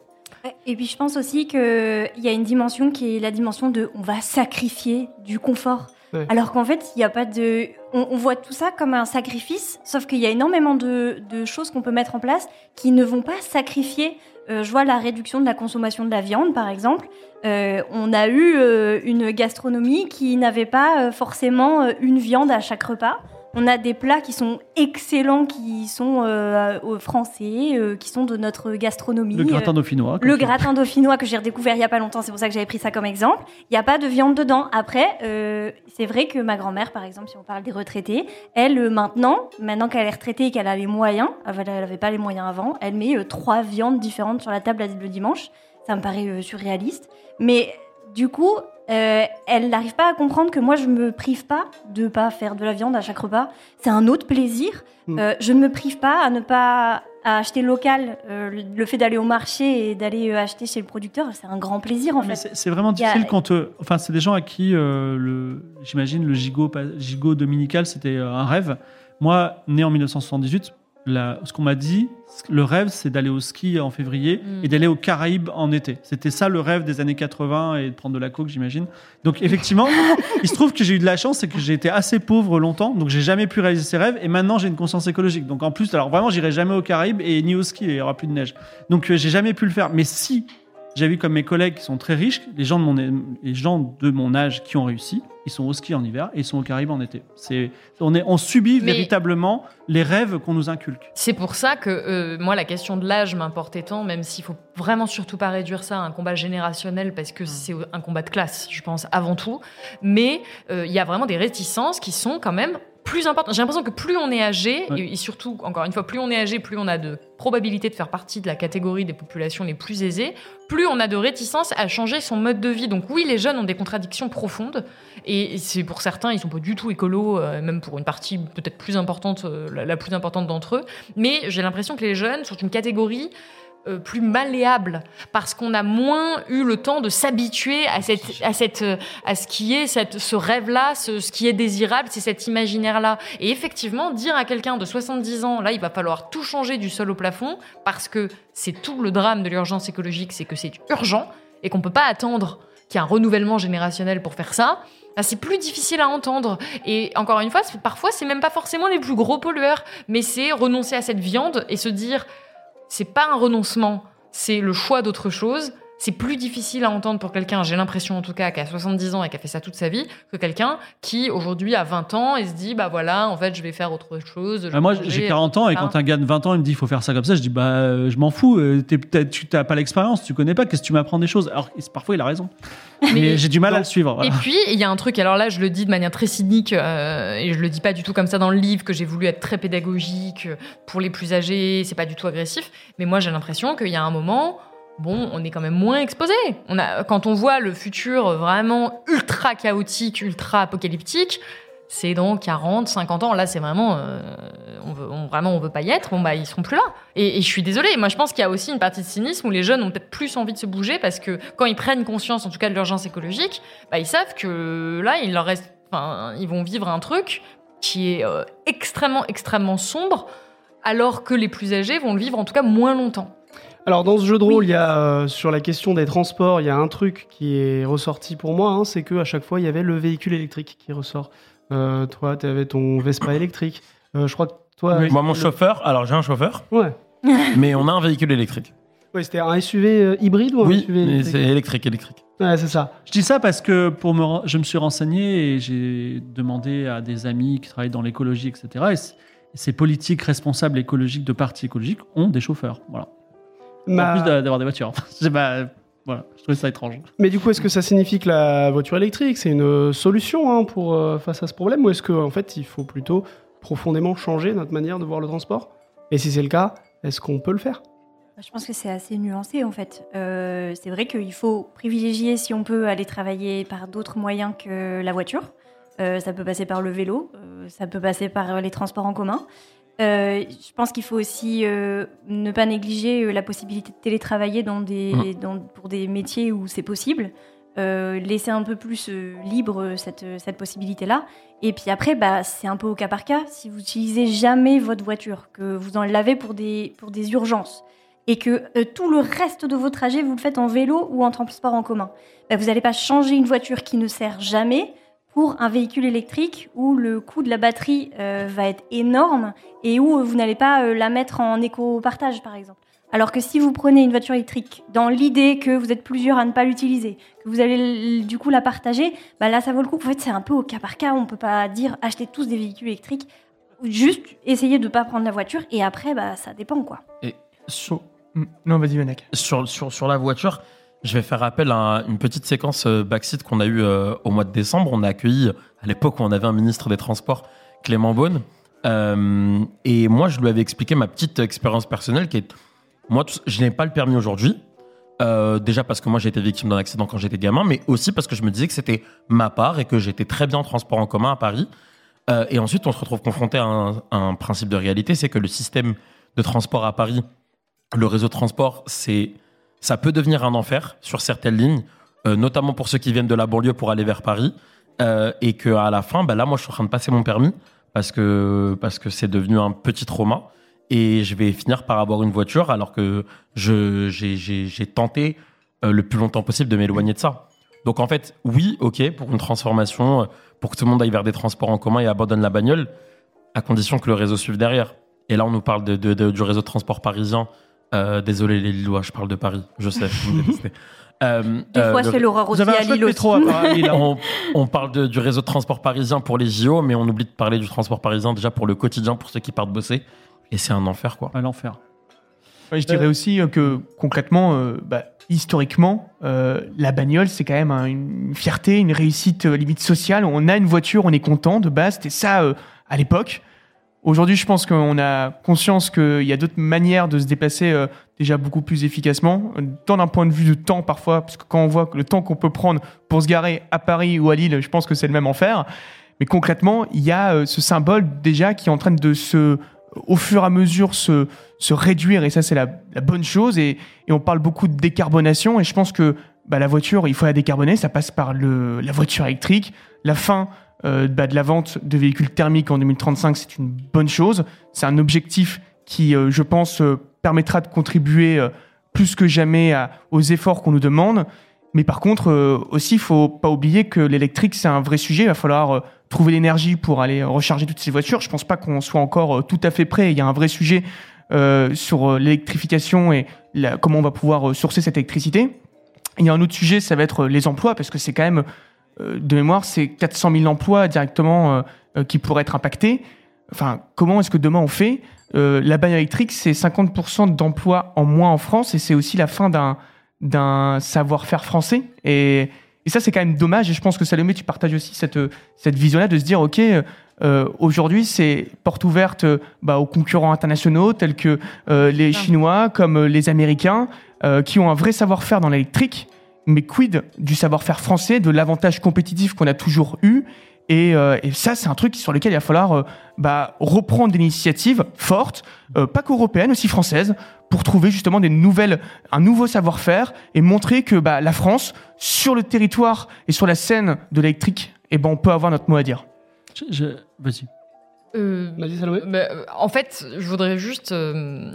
Et puis je pense aussi qu'il y a une dimension qui est la dimension de on va sacrifier du confort. Ouais. Alors qu'en fait, il n'y a pas de. On, on voit tout ça comme un sacrifice, sauf qu'il y a énormément de, de choses qu'on peut mettre en place qui ne vont pas sacrifier. Euh, je vois la réduction de la consommation de la viande, par exemple. Euh, on a eu euh, une gastronomie qui n'avait pas forcément une viande à chaque repas. On a des plats qui sont excellents, qui sont euh, français, euh, qui sont de notre gastronomie. Le gratin Euh, dauphinois. le gratin dauphinois que j'ai redécouvert il y a pas longtemps, c'est pour ça que j'avais pris ça comme exemple. Il n'y a pas de viande dedans. Après, euh, c'est vrai que ma grand-mère, par exemple, si on parle des retraités, elle maintenant, maintenant qu'elle est retraitée et qu'elle a les moyens, elle n'avait pas les moyens avant, elle met trois viandes différentes sur la table le dimanche. Ça me paraît surréaliste. Mais du coup, euh, elle n'arrive pas à comprendre que moi, je me prive pas de pas faire de la viande à chaque repas. C'est un autre plaisir. Mm. Euh, je ne me prive pas à ne pas à acheter local. Euh, le- fait d'aller au marché et d'aller acheter chez le producteur, c'est un grand plaisir en Mais fait. c'est vraiment a- difficile quand. enfin, c'est des gens à qui, j'imagine, le gigot, dominical, c'était un rêve. Moi, né en 1978, la- ce qu'on m'a dit, le rêve, c'est d'aller au ski en février Mm. et d'aller aux Caraïbes en été. C'était ça le rêve des années 80 et de prendre de la coke, j'imagine. Donc, effectivement, il se trouve que j'ai eu de la chance, c'est que j'ai été assez pauvre longtemps, donc j'ai jamais pu réaliser ces rêves. Et maintenant, j'ai une conscience écologique. Donc, en plus, alors vraiment, j'irai jamais aux Caraïbes et ni au ski, il y aura plus de neige. Donc, euh, j'ai jamais pu le faire. Mais si j'ai vu comme mes collègues qui sont très riches, les gens de mon, les gens de mon âge qui ont réussi, ils sont au ski en hiver et ils sont aux Caraïbes en été. C'est, on, est, on subit Mais- véritablement les rêves qu'on nous inculque. C'est pour ça que euh, moi, la question de l'âge m'importait tant, même s'il faut vraiment surtout pas réduire ça à un combat générationnel, parce que c'est un combat de classe, je pense, avant tout. Mais euh, il y a vraiment des réticences qui sont quand même plus importantes. J'ai l'impression que plus on est âgé, Ouais. et, surtout, encore une fois, plus on est âgé, plus on a de probabilité de faire partie de la catégorie des populations les plus aisées, plus on a de réticences à changer son mode de vie. Donc oui, les jeunes ont des contradictions profondes, et c'est pour certains, ils sont pas du tout écolos, euh, même pour une partie peut-être plus importante, euh, la, la plus importante d'entre eux. Mais j'ai l'impression que les jeunes sont une catégorie euh, plus malléable parce qu'on a moins eu le temps de s'habituer à à cette euh, à ce qui est cette ce rêve là ce, ce qui est désirable c'est cet imaginaire là et effectivement dire à quelqu'un de 70 ans là il va falloir tout changer du sol au plafond parce que c'est tout le drame de l'urgence écologique c'est que c'est urgent et qu'on peut pas attendre qu'il y ait un renouvellement générationnel pour faire ça c'est plus difficile à entendre. Et encore une fois, parfois, c'est même pas forcément les plus gros pollueurs, mais c'est renoncer à cette viande et se dire, c'est pas un renoncement, c'est le choix d'autre chose. C'est plus difficile à entendre pour quelqu'un, j'ai l'impression en tout cas, qui a 70 ans et qui a fait ça toute sa vie, que quelqu'un qui aujourd'hui a 20 ans et se dit, bah voilà, en fait, je vais faire autre chose. Bah, moi, j'ai manger, 40 ans et quand un gars de 20 ans il me dit il faut faire ça comme ça, je dis bah euh, je m'en fous, euh, tu n'as pas l'expérience, tu connais pas, qu'est-ce que tu m'apprends des choses? Alors parfois il a raison. Mais, j'ai du mal à le suivre. voilà. Et puis, il y a un truc, alors là, je le dis de manière très cynique, euh, et je le dis pas du tout comme ça dans le livre, que j'ai voulu être très pédagogique pour les plus âgés, c'est pas du tout agressif, mais moi j'ai l'impression qu'il y a un moment, bon, on est quand même moins exposé. Quand on voit le futur vraiment ultra chaotique, ultra apocalyptique, c'est dans 40, 50 ans. Là, c'est vraiment, euh, on veut, on, vraiment, on veut pas y être. Bon, bah, ils seront plus là. Et, je suis désolée. Moi, je pense qu'il y a aussi une partie de cynisme où les jeunes ont peut-être plus envie de se bouger parce que quand ils prennent conscience, en tout cas, de l'urgence écologique, bah, ils savent que là, il reste, ils vont vivre un truc qui est euh, extrêmement, extrêmement sombre, alors que les plus âgés vont le vivre en tout cas moins longtemps. Alors dans ce jeu de rôle, il y a euh, sur la question des transports, il y a un truc qui est ressorti pour moi, hein, c'est que à chaque fois il y avait le véhicule électrique qui ressort. Euh, toi, tu avais ton Vespa électrique. Euh, je crois que toi, Moi, mon le- chauffeur, alors j'ai un chauffeur, Ouais. mais on a un véhicule électrique. Ouais, c'était un SUV euh, hybride ou un Oui, SUV électrique c'est électrique, électrique. Ouais, c'est ça. Je dis ça parce que pour me, je me suis renseigné et j'ai demandé à des amis qui travaillent dans l'écologie, etc. Et ces politiques responsables écologiques de partis écologiques ont des chauffeurs. Voilà. Ma- En plus d'a- d'avoir des voitures. C'est pas- Voilà, je trouvais ça étrange. Mais du coup, est-ce que ça signifie que la voiture électrique, c'est une solution hein, pour, euh, face à ce problème Ou est-ce qu'en en fait, il faut plutôt profondément changer notre manière de voir le transport? Et si c'est le cas, est-ce qu'on peut le faire? Je pense que c'est assez nuancé en fait. Euh, c'est vrai qu'il faut privilégier, si on peut, aller travailler par d'autres moyens que la voiture. Euh, ça peut passer par le vélo, euh, ça peut passer par euh, les transports en commun. Euh, je pense qu'il faut aussi euh, ne pas négliger euh, la possibilité de télétravailler dans des, dans- pour des métiers où c'est possible. Euh, laisser un peu plus libre cette, cette possibilité-là. Et puis après, bah, c'est un peu au cas par cas. Si vous utilisez jamais votre voiture, que vous en l'avez pour des, pour des urgences, et que euh, tout le reste de vos trajets, vous le faites en vélo ou en transport en commun, bah, vous n'allez pas changer une voiture qui ne sert jamais pour un véhicule électrique où le coût de la batterie euh, va être énorme et où euh, vous n'allez pas euh, la mettre en éco-partage, par exemple. Alors que si vous prenez une voiture électrique dans l'idée que vous êtes plusieurs à ne pas l'utiliser, que vous allez du coup la partager, bah là ça vaut le coup. En fait, c'est un peu au cas par cas. On peut pas dire achetez tous des véhicules électriques. Juste essayer de ne pas prendre la voiture et après, bah ça dépend quoi. Sur, Mm. Non, vas-y, Yonak. sur, sur, sur la voiture, je vais faire appel à une petite séquence euh, backseat qu'on a eue euh, au mois de décembre. On a accueilli, à l'époque où on avait un ministre des Transports, Clément Beaune. Euh, et moi, je lui avais expliqué ma petite expérience personnelle qui est. Moi, je n'ai pas le permis aujourd'hui. Déjà parce que moi j'ai été victime d'un accident quand j'étais gamin, mais aussi parce que je me disais que c'était ma part et que j'étais très bien en transport en commun à Paris. Et ensuite, on se retrouve confronté à un principe de réalité, c'est que le système de transport à Paris, le réseau de transport, c'est ça peut devenir un enfer sur certaines lignes, euh, notamment pour ceux qui viennent de la banlieue pour aller vers Paris, euh, et que à la fin, bah là, moi, je suis en train de passer mon permis parce que parce que c'est devenu un petit trauma et je vais finir par avoir une voiture alors que je j'ai tenté euh, le plus longtemps possible de m'éloigner de ça. Donc en fait, oui, ok, pour une transformation, euh, pour que tout le monde aille vers des transports en commun et abandonne la bagnole, à condition que le réseau suive derrière. Et là, on nous parle de- de- du réseau de transport parisien. Euh, désolé les Lillois, je parle de Paris, je sais, vous me détestez. Euh, Des euh, fois, le- c'est l'horreur aussi un à Lille aussi. on, on parle de- du réseau de transport parisien pour les JO, mais on oublie de parler du transport parisien déjà pour le quotidien, pour ceux qui partent bosser. Et c'est un enfer, quoi. L'enfer. Ouais, je dirais aussi euh, que concrètement, euh, bah, historiquement, euh, la bagnole, c'est quand même un- une fierté, une réussite euh, limite sociale. On a une voiture, on est content de base. C'était ça euh, à l'époque. Aujourd'hui, je pense qu'on a conscience qu'il y a d'autres manières de se déplacer euh, déjà beaucoup plus efficacement, tant d'un point de vue de temps parfois, parce que quand on voit le temps qu'on peut prendre pour se garer à Paris ou à Lille, je pense que c'est le même enfer. Mais concrètement, il y a euh, ce symbole déjà qui est en train de se, au fur et à mesure, se, se réduire, et ça c'est la, bonne chose. Et, on parle beaucoup de décarbonation, et je pense que bah, la voiture, il faut la décarboner, ça passe par la voiture électrique. La fin euh, bah, de la vente de véhicules thermiques en 2035, c'est une bonne chose. C'est un objectif qui, euh, je pense, euh, permettra de contribuer plus que jamais aux efforts qu'on nous demande. Mais par contre, aussi, il faut pas oublier que l'électrique, c'est un vrai sujet. Il va falloir trouver l'énergie pour aller recharger toutes ces voitures. Je pense pas qu'on soit encore tout à fait prêt. Il y a un vrai sujet sur l'électrification et comment on va pouvoir sourcer cette électricité. Il y a un autre sujet, ça va être les emplois, parce que c'est quand même, de mémoire, c'est 400 000 emplois directement euh, euh, qui pourraient être impactés. Enfin, comment est-ce que demain on fait? Euh, La bagnole électrique, c'est 50% d'emplois en moins en France et c'est aussi la fin d'un d'un savoir-faire français. Et, et ça, c'est quand même dommage. Et je pense que Salomé, tu partages aussi cette, cette vision-là de se dire, OK, euh, aujourd'hui, c'est porte ouverte euh, bah, aux concurrents internationaux tels que euh, les Chinois, comme euh, les Américains, euh, qui ont un vrai savoir-faire dans l'électrique. Mais quid du savoir-faire français, de l'avantage compétitif qu'on a toujours eu et, euh, et ça, c'est un truc sur lequel il va falloir euh, bah, reprendre des initiatives fortes, euh, pas qu'européennes, aussi françaises, pour trouver justement des nouvelles, un nouveau savoir-faire et montrer que bah, la France, sur le territoire et sur la scène de l'électrique, eh ben, on peut avoir notre mot à dire. Je- je- Vas-y. Euh, Vas-y, Salomé. bah, en fait, je voudrais juste euh,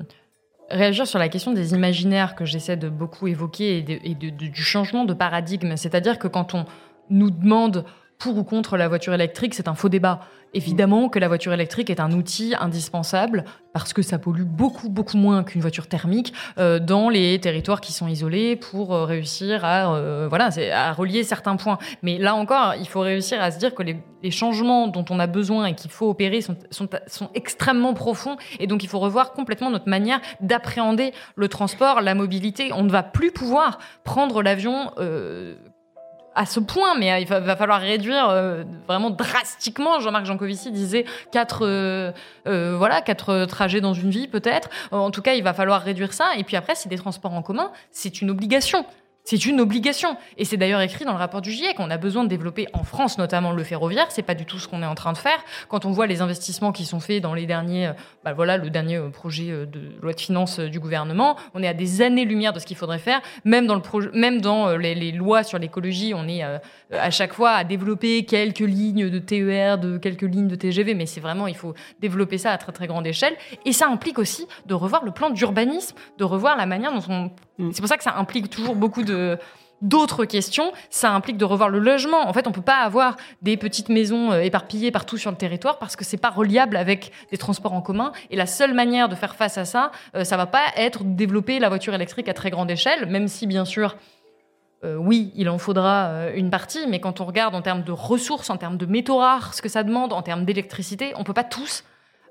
réagir sur la question des imaginaires que j'essaie de beaucoup évoquer et, de- du changement de paradigme. C'est-à-dire que quand on nous demande pour ou contre la voiture électrique, c'est un faux débat. Évidemment que la voiture électrique est un outil indispensable parce que ça pollue beaucoup, beaucoup moins qu'une voiture thermique euh, dans les territoires qui sont isolés pour euh, réussir à, euh, voilà, à relier certains points. Mais là encore, il faut réussir à se dire que les, changements dont on a besoin et qu'il faut opérer sont, extrêmement profonds et donc il faut revoir complètement notre manière d'appréhender le transport, la mobilité. On ne va plus pouvoir prendre l'avion à ce point, mais euh, il va, falloir réduire euh, vraiment drastiquement. Jean-Marc Jancovici disait quatre, euh, voilà, quatre trajets dans une vie peut-être. En tout cas, il va falloir réduire ça. Et puis après, c'est des transports en commun, c'est une obligation. C'est une obligation. Et c'est d'ailleurs écrit dans le rapport du GIEC. On a besoin de développer en France, notamment le ferroviaire. C'est pas du tout ce qu'on est en train de faire. Quand on voit les investissements qui sont faits dans les derniers, euh, bah voilà, le dernier euh, projet euh, de loi de finances du gouvernement, on est à des années-lumière de ce qu'il faudrait faire. Même dans le projet, même dans les, les lois sur l'écologie, on est à chaque fois à développer quelques lignes de TER, de quelques lignes de TGV. Mais c'est vraiment, il faut développer ça à très très grande échelle. Et ça implique aussi de revoir le plan d'urbanisme, de revoir la manière dont on. Mm. C'est pour ça que ça implique toujours beaucoup de d'autres questions. Ça implique de revoir le logement. En fait, on peut pas avoir des petites maisons euh, éparpillées partout sur le territoire parce que c'est pas reliable avec des transports en commun. Et la seule manière de faire face à ça, euh, ça va pas être de développer la voiture électrique à très grande échelle, même si bien sûr. euh, oui, il en faudra une partie, mais quand on regarde en termes de ressources, en termes de métaux rares, ce que ça demande, en termes d'électricité, on peut pas tous,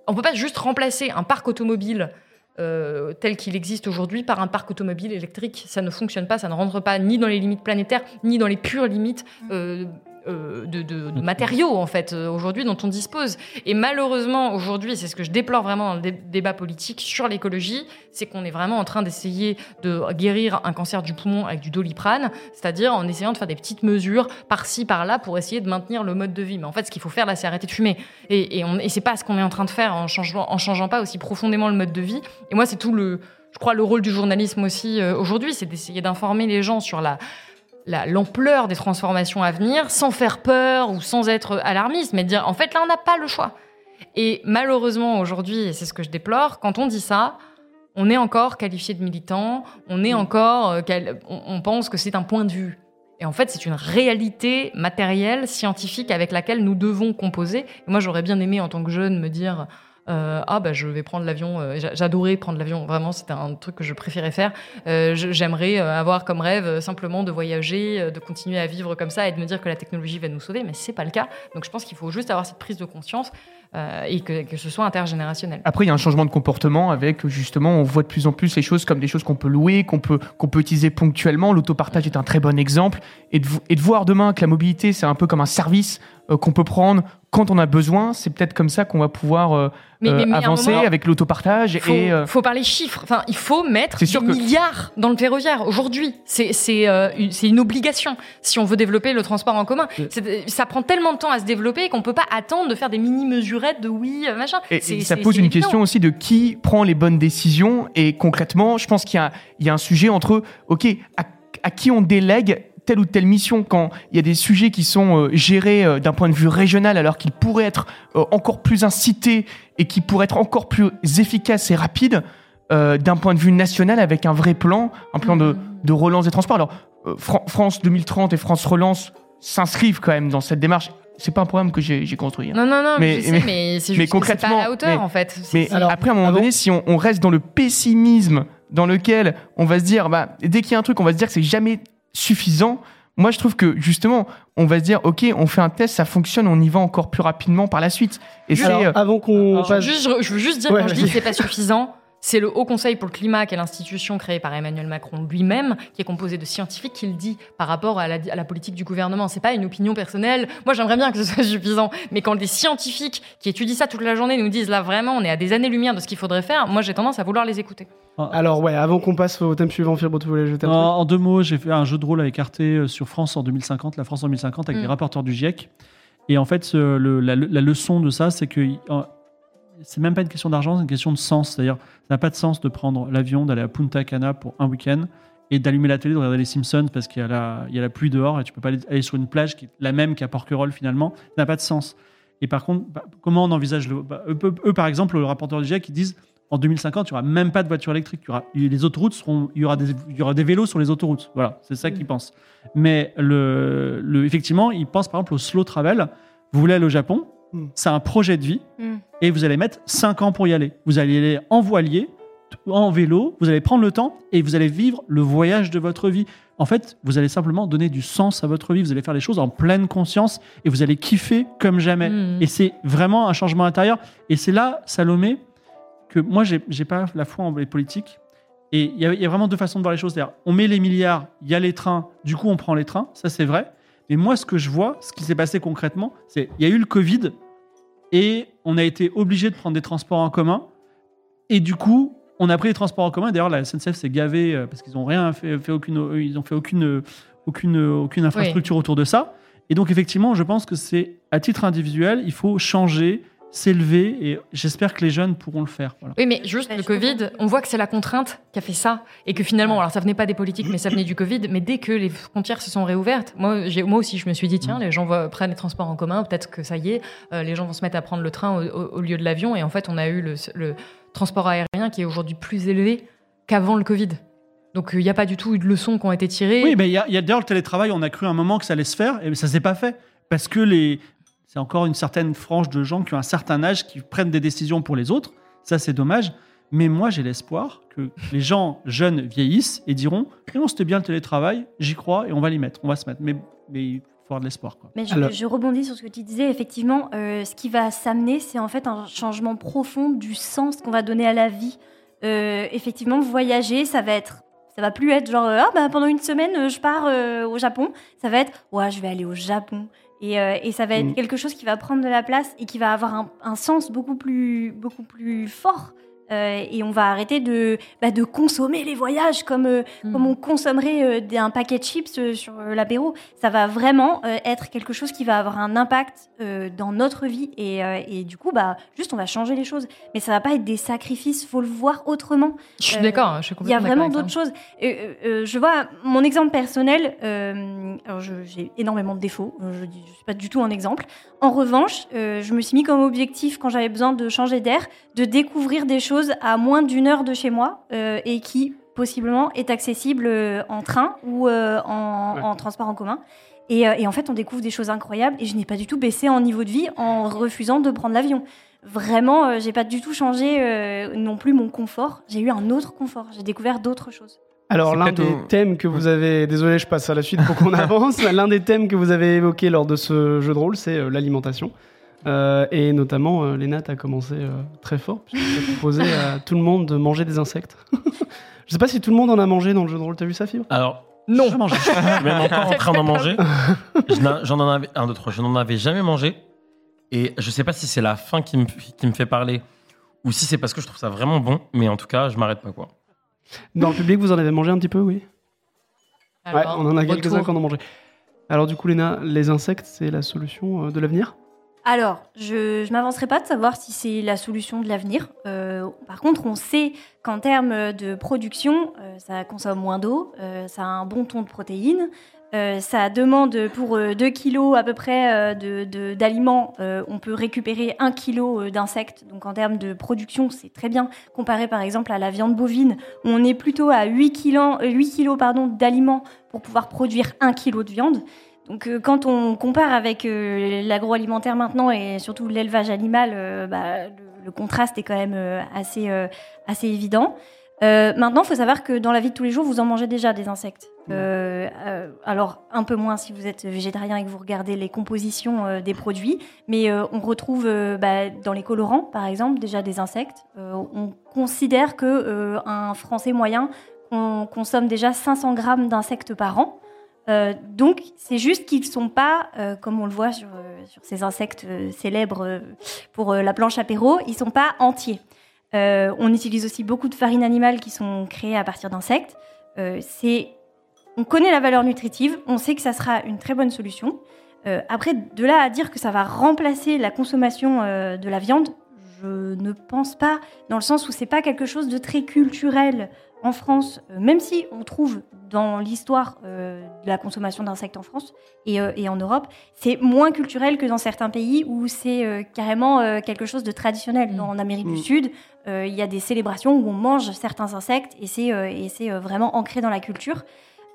on peut pas juste remplacer un parc automobile euh, tel qu'il existe aujourd'hui par un parc automobile électrique. Ça ne fonctionne pas, ça ne rentre pas ni dans les limites planétaires, ni dans les pures limites euh, euh, de, de- matériaux, en fait, euh, aujourd'hui, dont on dispose. Et malheureusement, aujourd'hui, c'est ce que je déplore vraiment dans le dé- débat politique sur l'écologie, c'est qu'on est vraiment en train d'essayer de guérir un cancer du poumon avec du doliprane, c'est-à-dire en essayant de faire des petites mesures par-ci, par-là, pour essayer de maintenir le mode de vie. Mais en fait, ce qu'il faut faire, là, c'est arrêter de fumer. Et, et, et c'est pas ce qu'on est en train de faire en changeant, en changeant pas aussi profondément le mode de vie. Et moi, c'est tout le, je crois, le rôle du journalisme aussi euh, aujourd'hui, c'est d'essayer d'informer les gens sur la la- l'ampleur des transformations à venir, sans faire peur ou sans être alarmiste, mais de dire en fait là on n'a pas le choix. Et malheureusement aujourd'hui, et c'est ce que je déplore, quand on dit ça, on est encore qualifié de militant, on est encore, euh, on pense que c'est un point de vue. Et en fait, c'est une réalité matérielle, scientifique avec laquelle nous devons composer. Et moi, j'aurais bien aimé en tant que jeune me dire euh, ah bah je vais prendre l'avion. euh, j'a- J'adorais prendre l'avion. Vraiment, c'était un truc que je préférais faire. Euh, J'aimerais avoir comme rêve simplement de voyager, de continuer à vivre comme ça et de me dire que la technologie va nous sauver, mais c'est pas le cas. Donc je pense qu'il faut juste avoir cette prise de conscience euh, et que, que ce soit intergénérationnel. Après, il y a un changement de comportement avec justement, on voit de plus en plus les choses comme des choses qu'on peut louer, qu'on peut, qu'on peut utiliser ponctuellement. L'autopartage est un très bon exemple. Et de, vo- et de voir demain que la mobilité, c'est un peu comme un service euh, qu'on peut prendre quand on a besoin. C'est peut-être comme ça qu'on va pouvoir euh, Mais- mais- mais à un avancer moment, avec l'autopartage. Il Et euh, faut parler chiffres. Enfin, il faut mettre des que- milliards dans le ferroviaire aujourd'hui. C'est une, obligation si on veut développer le transport en commun. Ça prend tellement de temps à se développer qu'on peut pas attendre de faire des mini de oui euh, machin. Et, ça pose une évident. question aussi de qui prend les bonnes décisions. Et concrètement, je pense qu'il y a, il y a un sujet entre, OK, à, à qui on délègue telle ou telle mission quand il y a des sujets qui sont euh, gérés euh, d'un point de vue régional alors qu'ils pourraient être euh, encore plus incités et qui pourraient être encore plus efficaces et rapides d'un point de vue national avec un vrai plan, un plan de, de relance des transports. Alors, Fran- France 2030 et France Relance s'inscrivent quand même dans cette démarche. C'est pas un programme que j'ai j'ai construit. hein. Non, non, non, Mais- mais, je sais, mais- mais c'est mais juste que c'est pas à concrètement, la hauteur, mais- en fait. C'est- Mais c'est- Alors, après, à un moment avant- donné, si on, on reste dans le pessimisme dans lequel on va se dire, bah, dès qu'il y a un truc, on va se dire que c'est jamais suffisant. Moi, je trouve que justement, on va se dire, ok, on fait un test, ça fonctionne, on y va encore plus rapidement par la suite. Et c'est Alors, euh, avant qu'on Alors, passe. juste, je, je veux juste dire, Ouais, quand je dis vas-y. que c'est pas suffisant, c'est le Haut Conseil pour le climat, qui est l'institution créée par Emmanuel Macron lui-même, qui est composé de scientifiques, qui le dit par rapport à la, à la politique du gouvernement. C'est pas une opinion personnelle. Moi, j'aimerais bien que ce soit suffisant, mais quand des scientifiques qui étudient ça toute la journée nous disent là vraiment, on est à des années-lumière de ce qu'il faudrait faire, moi, j'ai tendance à vouloir les écouter. Alors, ouais, avant qu'on passe au thème suivant, Fibre, tu voulais jeter un En, truc en deux mots, j'ai fait un jeu de rôle avec Arte euh, sur France en 2050, la France en 2050, avec Mm. des rapporteurs du GIEC. Et en fait, le- la, la leçon de ça, c'est que c'est même pas une question d'argent, c'est une question de sens. C'est-à-dire, ça n'a pas de sens de prendre l'avion, d'aller à Punta Cana pour un week-end et d'allumer la télé, de regarder les Simpsons parce qu'il y, a la- pluie dehors et tu peux pas aller, sur une plage qui est la même qu'à Porquerolles finalement. Ça n'a pas de sens. Et par contre, bah, comment on envisage le. bah, eux, par exemple, le rapporteur du GIEC, ils disent en 2050, il n'y aura même pas de voitures électriques. Il y aura, les autoroutes y des, vélos sur les autoroutes. Voilà, c'est ça qu'ils pensent. Mais effectivement, ils pensent par exemple au slow travel. Vous voulez aller au Japon, Mm. c'est un projet de vie Mm. et vous allez mettre 5 ans pour y aller. Vous allez aller en voilier, en vélo, vous allez prendre le temps et vous allez vivre le voyage de votre vie. En fait, vous allez simplement donner du sens à votre vie. Vous allez faire les choses en pleine conscience et vous allez kiffer comme jamais. Mhm. Et c'est vraiment un changement intérieur. Et c'est là, Salomé, que moi, j'ai pas la foi en les politiques. Et il y, y a vraiment deux façons de voir les choses. On met les milliards, il y a les trains, du coup, on prend les trains. Ça, c'est vrai. Mais moi, ce que je vois, ce qui s'est passé concrètement, c'est il y a eu le Covid et on a été obligé de prendre des transports en commun. Et du coup, on a pris les transports en commun. D'ailleurs, la SNCF s'est gavée euh, parce qu'ils n'ont rien fait, fait aucune, ils ont fait aucune, aucune, aucune infrastructure autour de ça. Et donc, effectivement, je pense que c'est à titre individuel, il faut changer, s'élever, et j'espère que les jeunes pourront le faire. Voilà. Oui, mais juste Ouais, le. Covid, on voit que c'est la contrainte qui a fait ça. Et que finalement, alors ça venait pas des politiques, mais ça venait du Covid. Mais dès que les frontières se sont réouvertes, moi, j'ai- moi aussi, je me suis dit, tiens, les gens prennent les transports en commun, peut-être que ça y est, euh, les gens vont se mettre à prendre le train au, au- au lieu de l'avion. Et en fait, on a eu le, le transport aérien qui est aujourd'hui plus élevé qu'avant le Covid. Donc, il n'y a pas du tout eu de leçons qui ont été tirées. Oui, mais il y a, a d'ailleurs le télétravail, on a cru un moment que ça allait se faire, et ça s'est pas fait. Parce que les... c'est encore une certaine frange de gens qui ont un certain âge qui prennent des décisions pour les autres. Ça, c'est dommage. Mais moi, j'ai l'espoir que les gens jeunes vieillissent et diront Eh non, c'était bien le télétravail, j'y crois, et on va l'y mettre, on va se mettre. Mais, mais il faut avoir de l'espoir. quoi. Mais je, Alors- je rebondis sur ce que tu disais. Effectivement, euh, ce qui va s'amener, c'est en fait un changement profond du sens qu'on va donner à la vie. Euh, effectivement, voyager, ça va être, ça va plus être genre euh, ah bah pendant une semaine je pars euh, au Japon. Ça va être ouais je vais aller au Japon. Et, euh, et ça va être Mm. quelque chose qui va prendre de la place et qui va avoir un, un sens beaucoup plus, beaucoup plus fort. Euh, et on va arrêter de, bah, de consommer les voyages comme, euh, Mm. comme on consommerait euh, un paquet de chips sur l'apéro. Ça va vraiment être quelque chose qui va avoir un impact dans notre vie et, et du coup, bah, juste on va changer les choses. Mais ça va pas être des sacrifices, faut le voir autrement. Je suis d'accord, je suis Il y a vraiment d'autres choses. Je vois mon exemple personnel. j'ai énormément de défauts. Je ne suis pas du tout un exemple. En revanche, je me suis mis comme objectif quand j'avais besoin de changer d'air, de découvrir des choses à moins d'une heure de chez moi euh, et qui possiblement est accessible euh, en train ou euh, en, Ouais. en transport en commun. Et, euh, et en fait, on découvre des choses incroyables. Et je n'ai pas du tout baissé en niveau de vie en refusant de prendre l'avion. Vraiment, euh, j'ai pas du tout changé euh, non plus mon confort. J'ai eu un autre confort. J'ai découvert d'autres choses. Alors l'un des au- thèmes que vous avez, désolé je passe à la suite pour qu'on avance, l'un des thèmes que vous avez évoqué lors de ce jeu de rôle c'est euh, l'alimentation. Euh, et notamment, euh, Léna, tu as commencé euh, très fort, puisque tu as proposé à tout le monde de manger des insectes. je sais pas si tout le monde en a mangé dans le jeu de rôle, t'as vu ça, Fibre? Alors, Non, je mange. je suis même encore en train d'en manger. Je J'en en avais un, deux, trois. Je n'en avais jamais mangé. Et je sais pas si c'est la faim qui me, qui me fait parler ou si c'est parce que je trouve ça vraiment bon. Mais en tout cas, je m'arrête pas quoi. Dans le public, vous en avez mangé un petit peu, oui? Ouais, Alors, on en a quelques-uns retour. qui en ont mangé. Alors du coup, Léna, les insectes, c'est la solution euh, de l'avenir? Alors, je ne m'avancerai pas de savoir si c'est la solution de l'avenir. Euh, par contre, on sait qu'en termes de production, euh, ça consomme moins d'eau, euh, ça a un bon ton de protéines, ça demande pour 2 kilos à peu près d'aliments, on peut récupérer 1 kilo d'insectes. Donc en termes de production, c'est très bien. Comparé par exemple à la viande bovine, on est plutôt à 8 kilos, 8 kilos pardon, d'aliments pour pouvoir produire 1 kilo de viande. Donc euh, quand on compare avec euh, l'agroalimentaire maintenant et surtout l'élevage animal, euh, bah, le, le contraste est quand même assez, assez évident. Euh, maintenant, il faut savoir que dans la vie de tous les jours, vous en mangez déjà des insectes. Euh, euh, alors, un peu moins si vous êtes végétarien et que vous regardez les compositions des produits, mais on retrouve bah, dans les colorants, par exemple, déjà des insectes. On considère que euh, un Français moyen on consomme déjà 500 grammes d'insectes par an. Euh, donc, c'est juste qu'ils ne sont pas, euh, comme on le voit sur, euh, ces insectes célèbres pour la planche apéro, ils ne sont pas entiers. On utilise aussi beaucoup de farines animales qui sont créées à partir d'insectes. On connaît la valeur nutritive, on sait que ça sera une très bonne solution. Après, de là à dire que ça va remplacer la consommation de la viande, je ne pense pas, dans le sens où c'est pas quelque chose de très culturel en France, euh, même si on trouve dans l'histoire euh, de la consommation d'insectes en France et, euh, et en Europe, c'est moins culturel que dans certains pays où c'est euh, carrément euh, quelque chose de traditionnel. Mm. En Amérique Mm. du Sud, euh, il y a des célébrations où on mange certains insectes et c'est euh, euh, vraiment ancré dans la culture.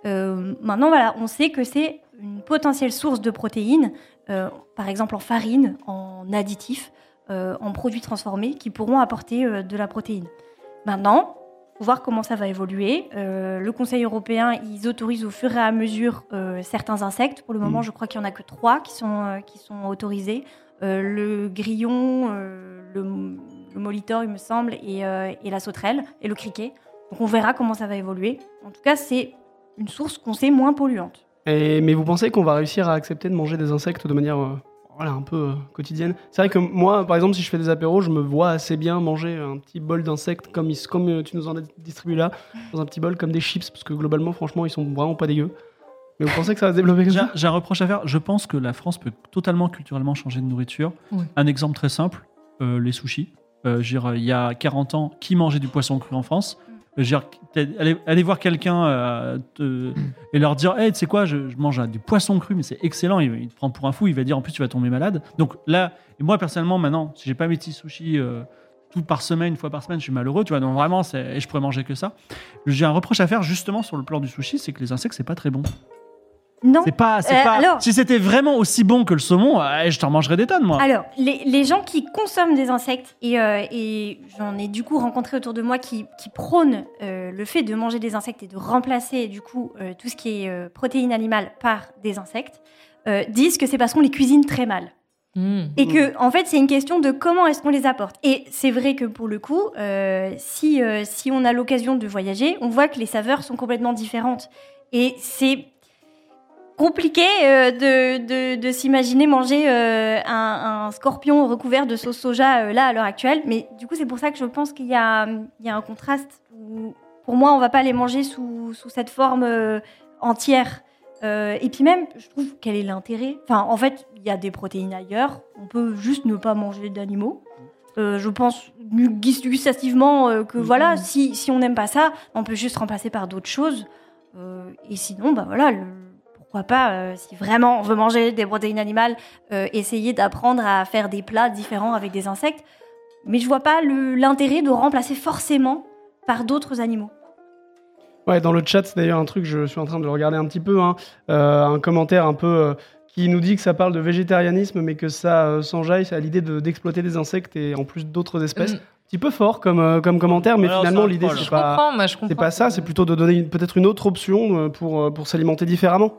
Euh, maintenant, voilà, on sait que c'est une potentielle source de protéines, euh, par exemple en farine, en additifs, euh, en produits transformés, qui pourront apporter euh, de la protéine. Maintenant, voir comment ça va évoluer. Euh, le Conseil européen, ils autorisent au fur et à mesure euh, certains insectes. Pour le moment, Mm. je crois qu'il y en a que trois qui sont, euh, qui sont autorisés. Le grillon, le, le molitor, il me semble, et, et la sauterelle, et le criquet. Donc on verra comment ça va évoluer. En tout cas, c'est une source qu'on sait moins polluante. Et- mais vous pensez qu'on va réussir à accepter de manger des insectes de manière voilà, un peu euh, quotidienne C'est vrai que moi, par exemple, si je fais des apéros, je me vois assez bien manger un petit bol d'insectes comme, ils- comme euh, tu nous en as distribué là, dans un petit bol comme des chips, parce que globalement, franchement, ils sont vraiment pas dégueux. Mais vous pensez que ça va se développer comme J'ai ça? j'ai un reproche à faire. Je pense que la France peut totalement culturellement changer de nourriture. Oui. Un exemple très simple, euh, les sushis. Euh, je veux dire, il y a 40 ans, qui mangeait du poisson cru en France? Dire, allez voir quelqu'un euh, te- et leur dire Hey, tu sais quoi, je, je mange du poisson cru, mais c'est excellent. Il, il te prend pour un fou, il va dire en plus, tu vas tomber malade. Donc là, et moi personnellement, maintenant, si j'ai pas mes petits sushis euh, tout par semaine, une fois par semaine, je suis malheureux. Tu vois, donc vraiment, et je pourrais manger que ça. J'ai un reproche à faire justement sur le plan du sushi, c'est que les insectes, c'est pas très bon. Non. C'est pas, c'est Euh, pas. alors- Si c'était vraiment aussi bon que le saumon, euh, je t'en mangerais des tonnes, moi. Alors, les, les gens qui consomment des insectes, et, euh, et j'en ai du coup rencontré autour de moi qui, qui prônent euh, le fait de manger des insectes et de remplacer du coup euh, tout ce qui est euh, protéines animales par des insectes, euh, disent que c'est parce qu'on les cuisine très mal. Mm. Et que, en fait, c'est une question de comment est-ce qu'on les apporte. Et c'est vrai que pour le coup, euh, si, euh, si on a l'occasion de voyager, on voit que les saveurs sont complètement différentes. Et c'est compliqué euh, de, de, de s'imaginer manger euh, un, un scorpion recouvert de sauce soja euh, là à l'heure actuelle. Mais du coup, c'est pour ça que je pense qu'il y y a un contraste. Où, pour moi, on va pas les manger sous, sous cette forme entière. Et puis même, je trouve quel est l'intérêt? Enfin, en fait, il y a des protéines ailleurs. On peut juste ne pas manger d'animaux. Euh, je pense gu- gustativement euh, que voilà, si, si on n'aime pas ça, on peut juste remplacer par d'autres choses. Euh, et sinon, bah voilà, le- pourquoi pas, euh, si vraiment on veut manger des protéines animales, euh, essayer d'apprendre à faire des plats différents avec des insectes. Mais je vois pas l'intérêt de remplacer forcément par d'autres animaux. Ouais, dans le chat, c'est d'ailleurs un truc, je suis en train de le regarder un petit peu, hein, euh, un commentaire un peu euh, qui nous dit que ça parle de végétarianisme, mais que ça euh, s'enjaille à l'idée de- d'exploiter des insectes et en plus d'autres espèces. Mm. Un petit peu fort comme, euh, comme commentaire, mais Alors, finalement, l'idée, c'est Je pas, moi je comprends. c'est pas ça, c'est plutôt de donner peut-être une autre option pour, pour s'alimenter différemment.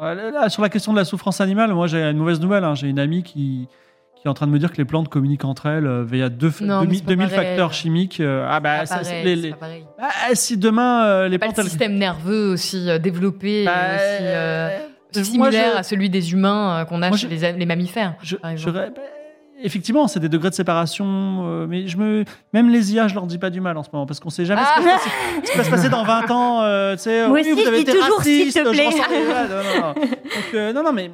Là, sur la question de la souffrance animale, moi j'ai une mauvaise nouvelle. hein. J'ai une amie qui, qui est en train de me dire que les plantes communiquent entre elles euh, via deux, Non, mais demi- c'est pas 2000 pareil. facteurs chimiques. euh, ah bah, Pas ça, pareil, les- les- pas. Ah, si demain euh, les Pas plantes. le elles- système nerveux aussi développé, Bah, aussi, moi, similaire je- à celui des humains qu'on a Moi, chez je- les, mammifères. Je, par effectivement, c'est des degrés de séparation, euh, mais je me, même les IA, je leur dis pas du mal en ce moment parce qu'on sait jamais ce, qui va se passer- ce qui va se passer dans 20 ans. euh, tu sais, Moi oui, aussi, vous je avez dis été toujours, s'il raciste, te je plaît. ressens non, non, non. Donc, euh, non, non, mais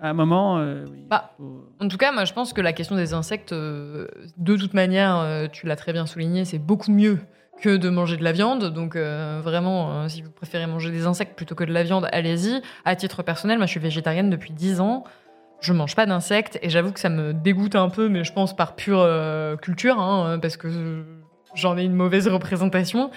à un moment. euh, oui, Bah, faut- En tout cas, moi, je pense que la question des insectes, euh, de toute manière, euh, tu l'as très bien souligné, c'est beaucoup mieux que de manger de la viande. Donc, euh, vraiment, euh, si vous préférez manger des insectes plutôt que de la viande, allez-y. À titre personnel, moi, je suis végétarienne depuis 10 ans. Je mange pas d'insectes et j'avoue que ça me dégoûte un peu, mais je pense par pure euh, culture, hein, parce que j'en ai une mauvaise représentation.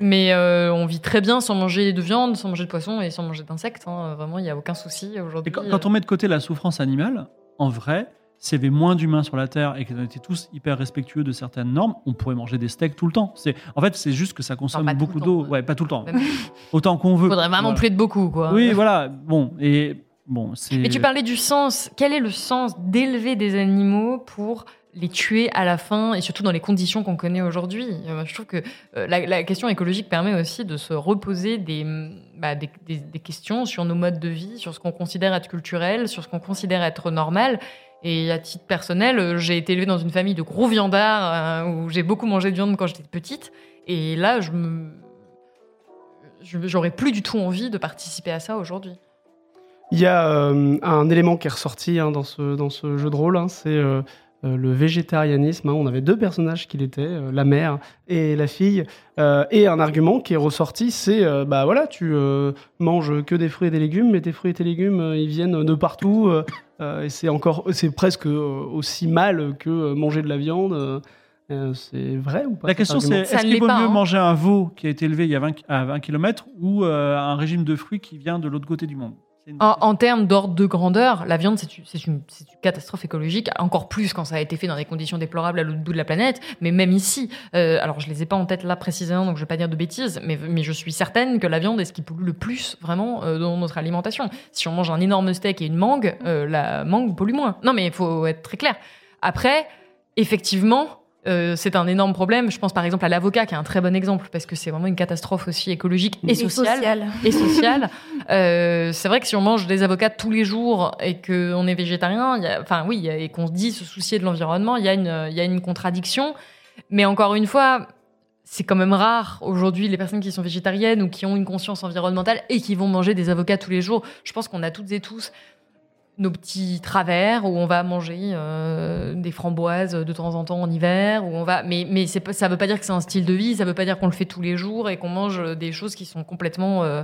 Mais euh, on vit très bien sans manger de viande, sans manger de poisson et sans manger d'insectes. hein. Vraiment, il n'y a aucun souci aujourd'hui. quand, quand on met de côté la souffrance animale, en vrai, s'il y avait moins d'humains sur la Terre et qu'on était tous hyper respectueux de certaines normes, on pourrait manger des steaks tout le temps. C'est, en fait, c'est juste que ça consomme beaucoup d'eau. ouais. Pas tout le temps. Autant qu'on veut. faudrait vraiment Voilà. plus de beaucoup, quoi. Oui, voilà. Bon, et bon. Mais tu parlais du sens. Quel est le sens d'élever des animaux pour les tuer à la fin et surtout dans les conditions qu'on connaît aujourd'hui? Euh, Je trouve que euh, la, question écologique permet aussi de se reposer des, bah, des, questions sur nos modes de vie, sur ce qu'on considère être culturel, sur ce qu'on considère être normal. Et à titre personnel, euh, j'ai été élevée dans une famille de gros viandards où j'ai beaucoup mangé de viande quand j'étais petite. Et là, je me. J'aurais plus du tout envie de participer à ça aujourd'hui. Il y a euh, un élément qui est ressorti hein, dans, ce, dans ce jeu de rôle, hein, c'est euh, euh, le végétarianisme. hein. On avait deux personnages qui l'étaient, euh, la mère et la fille. Euh, et un argument qui est ressorti, c'est euh, bah voilà, tu euh, manges que des fruits et des légumes, mais tes fruits et tes légumes, ils viennent de partout. et c'est encore, c'est presque aussi mal que manger de la viande. euh, c'est vrai ou pas La question, c'est est-ce qu'il vaut mieux hein. manger un veau qui a été élevé il y a 20, à 20 km ou euh, un régime de fruits qui vient de l'autre côté du monde? En, en termes d'ordre de grandeur, la viande, c'est une, catastrophe écologique, encore plus quand ça a été fait dans des conditions déplorables à l'autre bout de la planète, mais même ici. euh, alors, je les ai pas en tête là précisément, donc je vais pas dire de bêtises, mais, mais je suis certaine que la viande est ce qui pollue le plus vraiment euh, dans notre alimentation. Si on mange un énorme steak et une mangue, euh, la mangue pollue moins. Non, mais il faut être très clair. Après, effectivement, euh, c'est un énorme problème. Je pense par exemple à l'avocat, qui est un très bon exemple, parce que c'est vraiment une catastrophe aussi écologique et sociale et sociale. Euh, c'est vrai que si on mange des avocats tous les jours et qu'on est végétarien, y a- enfin oui, et qu'on se dit se soucier de l'environnement, il y, a une- il y a une contradiction. Mais encore une fois, c'est quand même rare aujourd'hui les personnes qui sont végétariennes ou qui ont une conscience environnementale et qui vont manger des avocats tous les jours. Je pense qu'on a toutes et tous nos petits travers où on va manger euh, des framboises de temps en temps en hiver où on va mais mais c'est ça veut pas dire que c'est un style de vie ça veut pas dire qu'on le fait tous les jours et qu'on mange des choses qui sont complètement euh,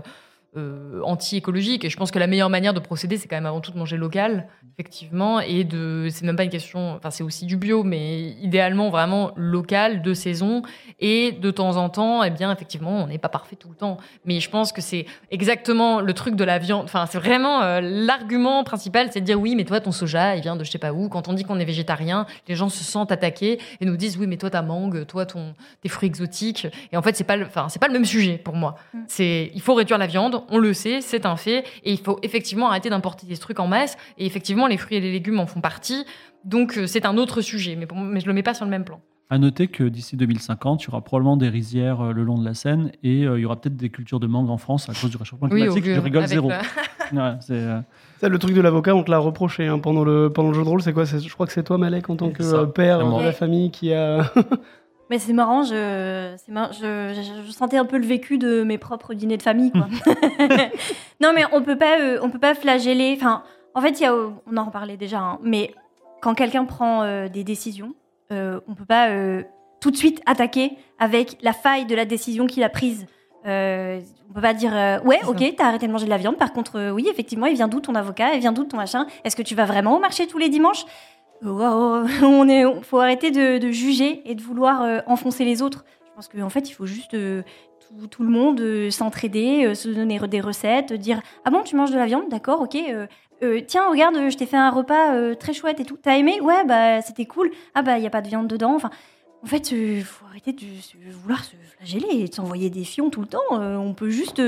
euh, anti-écologiques et je pense que la meilleure manière de procéder c'est quand même avant tout de manger local effectivement et de c'est même pas une question enfin c'est aussi du bio mais idéalement vraiment local de saison et de temps en temps eh bien effectivement on n'est pas parfait tout le temps mais je pense que c'est exactement le truc de la viande. Enfin, c'est vraiment euh, l'argument principal, c'est de dire oui, mais toi, ton soja, il vient de je sais pas où. Quand on dit qu'on est végétarien, les gens se sentent attaqués et nous disent oui, mais toi, ta mangue, toi, ton tes fruits exotiques. Et en fait, c'est pas, le- enfin, c'est pas le même sujet pour moi. Mm. C'est, il faut réduire la viande, on le sait, c'est un fait, et il faut effectivement arrêter d'importer des trucs en masse. Et effectivement, les fruits et les légumes en font partie. Donc, euh, c'est un autre sujet, mais, mais je le mets pas sur le même plan. À noter que d'ici 2050, il y aura probablement des rizières euh, le long de la Seine et euh, il y aura peut-être des cultures de mangue en France à cause du réchauffement climatique. je rigole zéro. le- Ouais, c'est, euh, le truc de l'avocat, on te l'a reproché hein, pendant, le, pendant le jeu de rôle. C'est quoi? C'est- Je crois que c'est toi, Malek, en tant que Ça, euh, père de la famille, qui a. Mais c'est marrant, je, je, je- je sentais un peu le vécu de mes propres dîners de famille, quoi. non, mais on peut pas, euh, on peut pas flageller. Enfin, en fait, y a, on en reparlait déjà, hein, mais quand quelqu'un prend euh, des décisions, euh, on peut pas euh, tout de suite attaquer avec la faille de la décision qu'il a prise. Euh, on peut pas dire euh, ouais, ok, t'as arrêté de manger de la viande. Par contre, euh, oui, effectivement, il vient d'où ton avocat Il vient d'où ton machin Est-ce que tu vas vraiment au marché tous les dimanches? Wow, on est, faut arrêter de, juger et de vouloir euh, enfoncer les autres. Je pense qu'en fait, il faut juste euh, tout, le monde euh, s'entraider, se donner des recettes, dire ah bon, tu manges de la viande, d'accord, ok. tiens, regarde, je t'ai fait un repas très chouette et tout. T'as aimé? Ouais, bah c'était cool. Ah bah il y a pas de viande dedans. Enfin, en fait, il faut arrêter de vouloir se flageller et de s'envoyer des fions tout le temps. On peut juste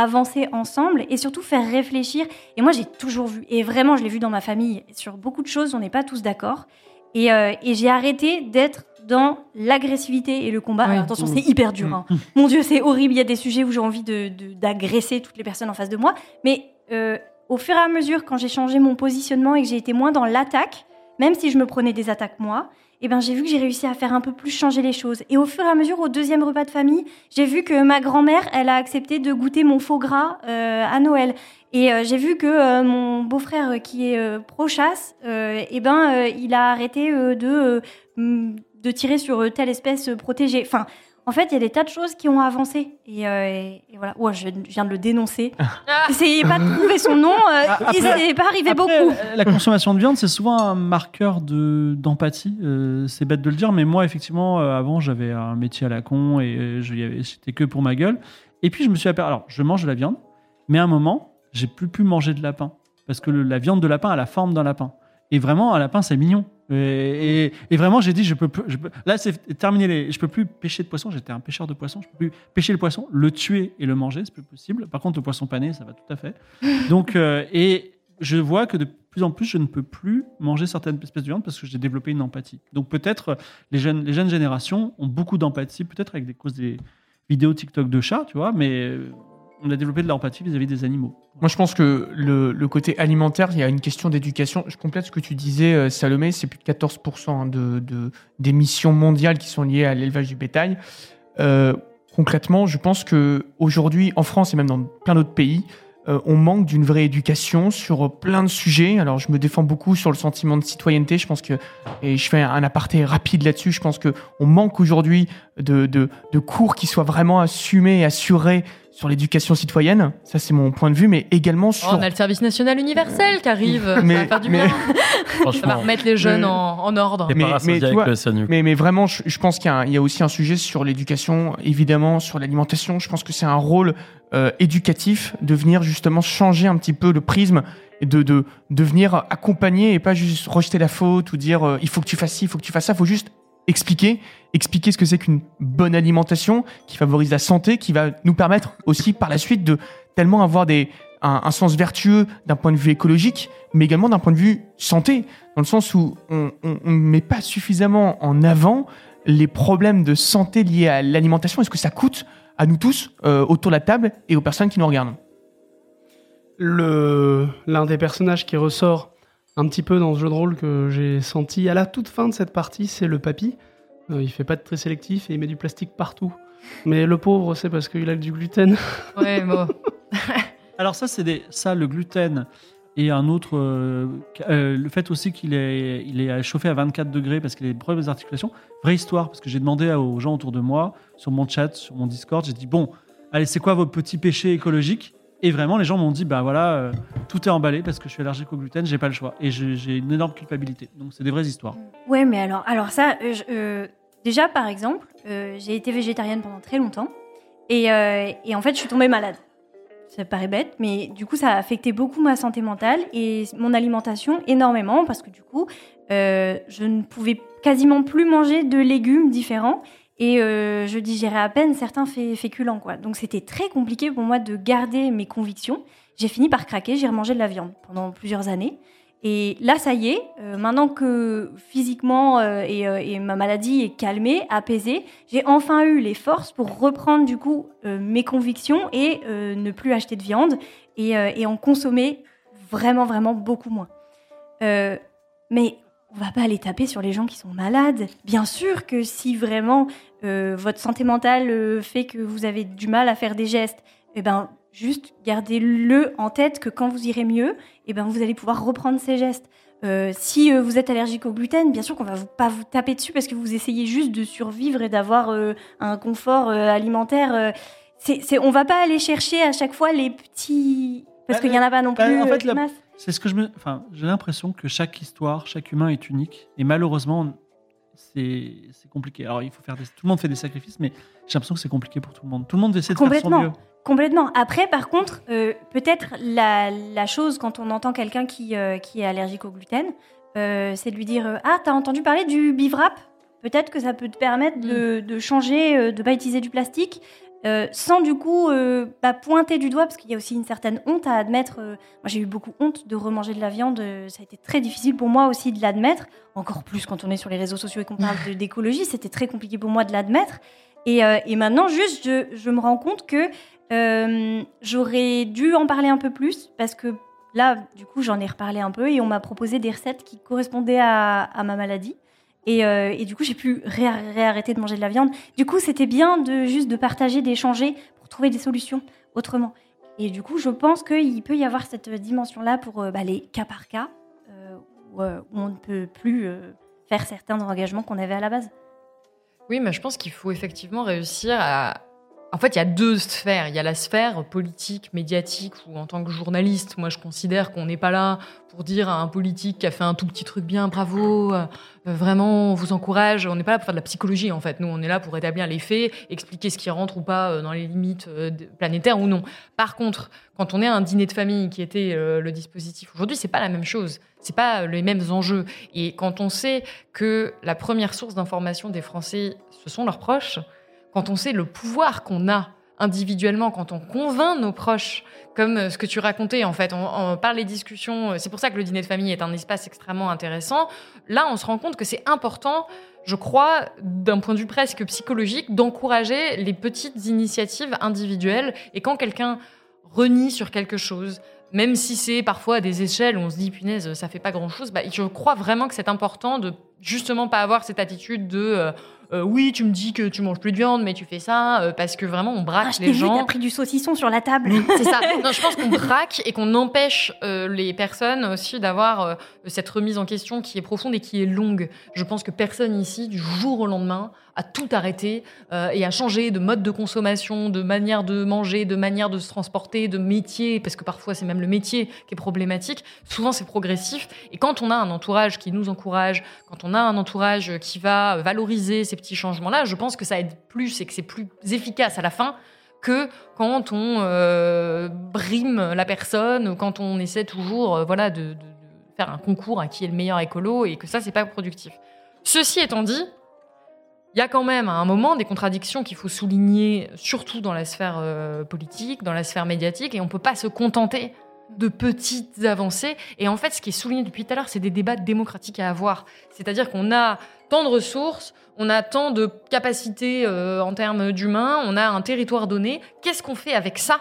avancer ensemble et surtout faire réfléchir. Et moi, j'ai toujours vu, et vraiment, je l'ai vu dans ma famille, sur beaucoup de choses, on n'est pas tous d'accord. Et, euh, et j'ai arrêté d'être dans l'agressivité et le combat. Alors, attention, c'est hyper dur. hein. Mon Dieu, c'est horrible. Il y a des sujets où j'ai envie de- de- d'agresser toutes les personnes en face de moi. Mais euh, au fur et à mesure, quand j'ai changé mon positionnement et que j'ai été moins dans l'attaque, même si je me prenais des attaques moi, eh ben, j'ai vu que j'ai réussi à faire un peu plus changer les choses. Et au fur et à mesure, au deuxième repas de famille, j'ai vu que ma grand-mère, elle a accepté de goûter mon faux gras euh, à Noël. Et euh, j'ai vu que euh, mon beau-frère, euh, qui est euh, pro-chasse, euh, eh ben, il a arrêté de, de tirer sur telle espèce protégée. Enfin, en fait, il y a des tas de choses qui ont avancé. Et, euh, et- et voilà. Je viens de le dénoncer. Essayez pas de trouver son nom. euh, Après- il s'est pas arrivé Après, beaucoup. euh, La consommation de viande, c'est souvent un marqueur de d'empathie. Euh, c'est bête de le dire, mais moi, effectivement, euh, avant, j'avais un métier à la con et euh, je c'était que pour ma gueule. Et puis, je me suis aperçu. Alors, je mange de la viande, mais à un moment, j'ai plus pu manger de lapin parce que le- la viande de lapin a la forme d'un lapin. Et vraiment, un lapin, c'est mignon. Et, et- et vraiment, j'ai dit, je peux, je peux- là, c'est terminé. Les, je peux plus pêcher de poisson. J'étais un pêcheur de poisson. Je peux plus pêcher le poisson, le tuer et le manger, c'est plus possible. Par contre, le poisson pané, ça va tout à fait. Donc, euh, et je vois que de plus en plus, je ne peux plus manger certaines espèces de viande parce que j'ai développé une empathie. Donc, peut-être les jeunes, les jeunes générations ont beaucoup d'empathie, peut-être avec des causes des vidéos TikTok de chats, tu vois, mais euh, on a développé de l'empathie vis-à-vis des animaux. Moi, je pense que le, côté alimentaire, il y a une question d'éducation. Je complète ce que tu disais, euh, Salomé, c'est plus de 14% hein, de, de- d'émissions mondiales qui sont liées à l'élevage du bétail. Euh, concrètement, je pense que aujourd'hui, en France et même dans plein d'autres pays, euh, on manque d'une vraie éducation sur plein de sujets. Alors, je me défends beaucoup sur le sentiment de citoyenneté. Je pense que, et je fais un aparté rapide là-dessus, je pense que on manque aujourd'hui de, de, de cours qui soient vraiment assumés et assurés sur l'éducation citoyenne. Ça, c'est mon point de vue, mais également sur. Oh, on a le service national universel qui arrive. Mais- ça va faire du mais- bien. Ça va remettre les jeunes Mais- en, en ordre. mais- mais vois. Mais, mais vraiment, je, je pense qu'il y, a y aussi un sujet sur l'éducation, évidemment, sur l'alimentation. Je pense que c'est un rôle euh, éducatif de venir justement changer un petit peu le prisme et de, de, de venir accompagner et pas juste rejeter la faute ou dire euh, il faut que tu fasses ci, il faut que tu fasses ça. Il faut juste expliquer, expliquer ce que c'est qu'une bonne alimentation qui favorise la santé, qui va nous permettre aussi par la suite de tellement avoir des, un, sens vertueux d'un point de vue écologique, mais également d'un point de vue santé, dans le sens où on ne met pas suffisamment en avant les problèmes de santé liés à l'alimentation et ce que ça coûte à nous tous euh, autour de la table et aux personnes qui nous regardent. L'un des personnages qui ressort un petit peu dans ce jeu de rôle que j'ai senti à la toute fin de cette partie, c'est le papy. Euh, il fait pas de très sélectif et il met du plastique partout. Mais le pauvre, c'est parce qu'il a du gluten. Ouais, bon. Alors ça, c'est des... ça, le gluten et un autre, euh, euh, le fait aussi qu'il est, il est chauffé à 24 degrés parce qu'il a des problèmes d'articulation. Vraie histoire, parce que j'ai demandé aux gens autour de moi, sur mon chat, sur mon Discord, j'ai dit bon, allez, c'est quoi vos petits péchés écologiques? Et vraiment, les gens m'ont dit bah voilà, euh, tout est emballé parce que je suis allergique au gluten, j'ai pas le choix et j'ai une énorme culpabilité. Donc c'est des vraies histoires. Ouais, mais alors, alors ça, euh, euh, déjà par exemple, j'ai été végétarienne pendant très longtemps et, et en fait, je suis tombée malade. Ça paraît bête, mais du coup, ça a affecté beaucoup ma santé mentale et mon alimentation énormément parce que du coup, je ne pouvais quasiment plus manger de légumes différents et euh, je digérais à peine certains fé- féculents. Quoi. Donc c'était très compliqué pour moi de garder mes convictions. J'ai fini par craquer, j'ai remangé de la viande pendant plusieurs années. Et là, ça y est, euh, maintenant que physiquement euh, et, euh, et ma maladie est calmée, apaisée, j'ai enfin eu les forces pour reprendre du coup mes convictions et ne plus acheter de viande et, et en consommer vraiment, vraiment beaucoup moins. Mais on va pas aller taper sur les gens qui sont malades. Bien sûr que si vraiment euh, votre santé mentale euh, fait que vous avez du mal à faire des gestes, eh ben juste gardez-le en tête que quand vous irez mieux, eh ben vous allez pouvoir reprendre ces gestes. Euh, si euh, vous êtes allergique au gluten, bien sûr qu'on va vous, pas vous taper dessus parce que vous essayez juste de survivre et d'avoir euh, un confort euh, alimentaire. c'est, c'est, on va pas aller chercher à chaque fois les petits parce qu'il y en a pas non plus. en fait, la-. C'est ce que je me. Enfin, j'ai l'impression que chaque histoire, chaque humain est unique. Et malheureusement, c'est c'est compliqué. Alors, il faut faire des... Tout le monde fait des sacrifices, mais j'ai l'impression que c'est compliqué pour tout le monde. Tout le monde essaie de faire son Complètement. mieux. Complètement. Après, par contre, euh, peut-être la, la chose quand on entend quelqu'un qui, euh, qui est allergique au gluten, euh, c'est de lui dire euh, Ah, t'as entendu parler du bivrap? Peut-être que ça peut te permettre de, de changer, de pas utiliser du plastique, euh, sans du coup euh, bah, pointer du doigt, parce qu'il y a aussi une certaine honte à admettre. euh, moi, j'ai eu beaucoup honte de remanger de la viande. ça a été très difficile pour moi aussi de l'admettre. Encore plus quand on est sur les réseaux sociaux et qu'on parle de- d'écologie, c'était très compliqué pour moi de l'admettre. Et, et maintenant, juste, je, je me rends compte que j'aurais dû en parler un peu plus parce que là, du coup, j'en ai reparlé un peu et on m'a proposé des recettes qui correspondaient à, à ma maladie. Et, euh, et du coup, j'ai pu ré- réarrêter de manger de la viande. Du coup, c'était bien de juste de partager, d'échanger pour trouver des solutions autrement. Et du coup, je pense qu'il peut y avoir cette dimension-là pour euh, bah, les cas par cas euh, où, euh, où on ne peut plus faire certains engagements qu'on avait à la base. Oui, mais je pense qu'il faut effectivement réussir à. En fait, il y a deux sphères. Il y a la sphère politique, médiatique, où en tant que journaliste, moi, je considère qu'on n'est pas là pour dire à un politique qui a fait un tout petit truc bien, bravo, euh, vraiment, on vous encourage. On n'est pas là pour faire de la psychologie, en fait. Nous, on est là pour établir les faits, expliquer ce qui rentre ou pas euh, dans les limites euh, planétaires ou non. Par contre, quand on est à un dîner de famille qui était le dispositif aujourd'hui, c'est pas la même chose. C'est pas les mêmes enjeux. Et quand on sait que la première source d'information des Français, ce sont leurs proches, quand on sait le pouvoir qu'on a individuellement, quand on convainc nos proches, comme euh, ce que tu racontais en fait, par les discussions, euh, c'est pour ça que le dîner de famille est un espace extrêmement intéressant. Là, on se rend compte que c'est important, je crois, d'un point de vue presque psychologique, d'encourager les petites initiatives individuelles. Et quand quelqu'un renie sur quelque chose, même si c'est parfois à des échelles où on se dit punaise, ça fait pas grand chose, bah, je crois vraiment que c'est important de justement pas avoir cette attitude de euh, euh, oui, tu me dis que tu manges plus de viande, mais tu fais ça euh, parce que vraiment on braque Ah, je les t'ai vu, gens. t'as pris du saucisson sur la table. C'est ça. Non, je pense qu'on braque et qu'on empêche euh, les personnes aussi d'avoir cette remise en question qui est profonde et qui est longue. Je pense que personne ici, du jour au lendemain, a tout arrêté et a changé de mode de consommation, de manière de manger, de manière de se transporter, de métier, parce que parfois c'est même le métier qui est problématique. Souvent c'est progressif. Et quand on a un entourage qui nous encourage, quand on a un entourage qui va valoriser ces petits changements-là, je pense que ça aide plus et que c'est plus efficace à la fin que quand on euh, brime la personne, quand on essaie toujours euh, voilà, de, faire un concours à qui est le meilleur écolo et que ça, c'est pas productif. Ceci étant dit, il y a quand même à un moment des contradictions qu'il faut souligner, surtout dans la sphère euh, politique, dans la sphère médiatique, et on peut pas se contenter de petites avancées. Et en fait, ce qui est souligné depuis tout à l'heure, c'est des débats démocratiques à avoir. C'est-à-dire qu'on a tant de ressources, on a tant de capacités euh, en termes d'humains, on a un territoire donné. Qu'est-ce qu'on fait avec ça?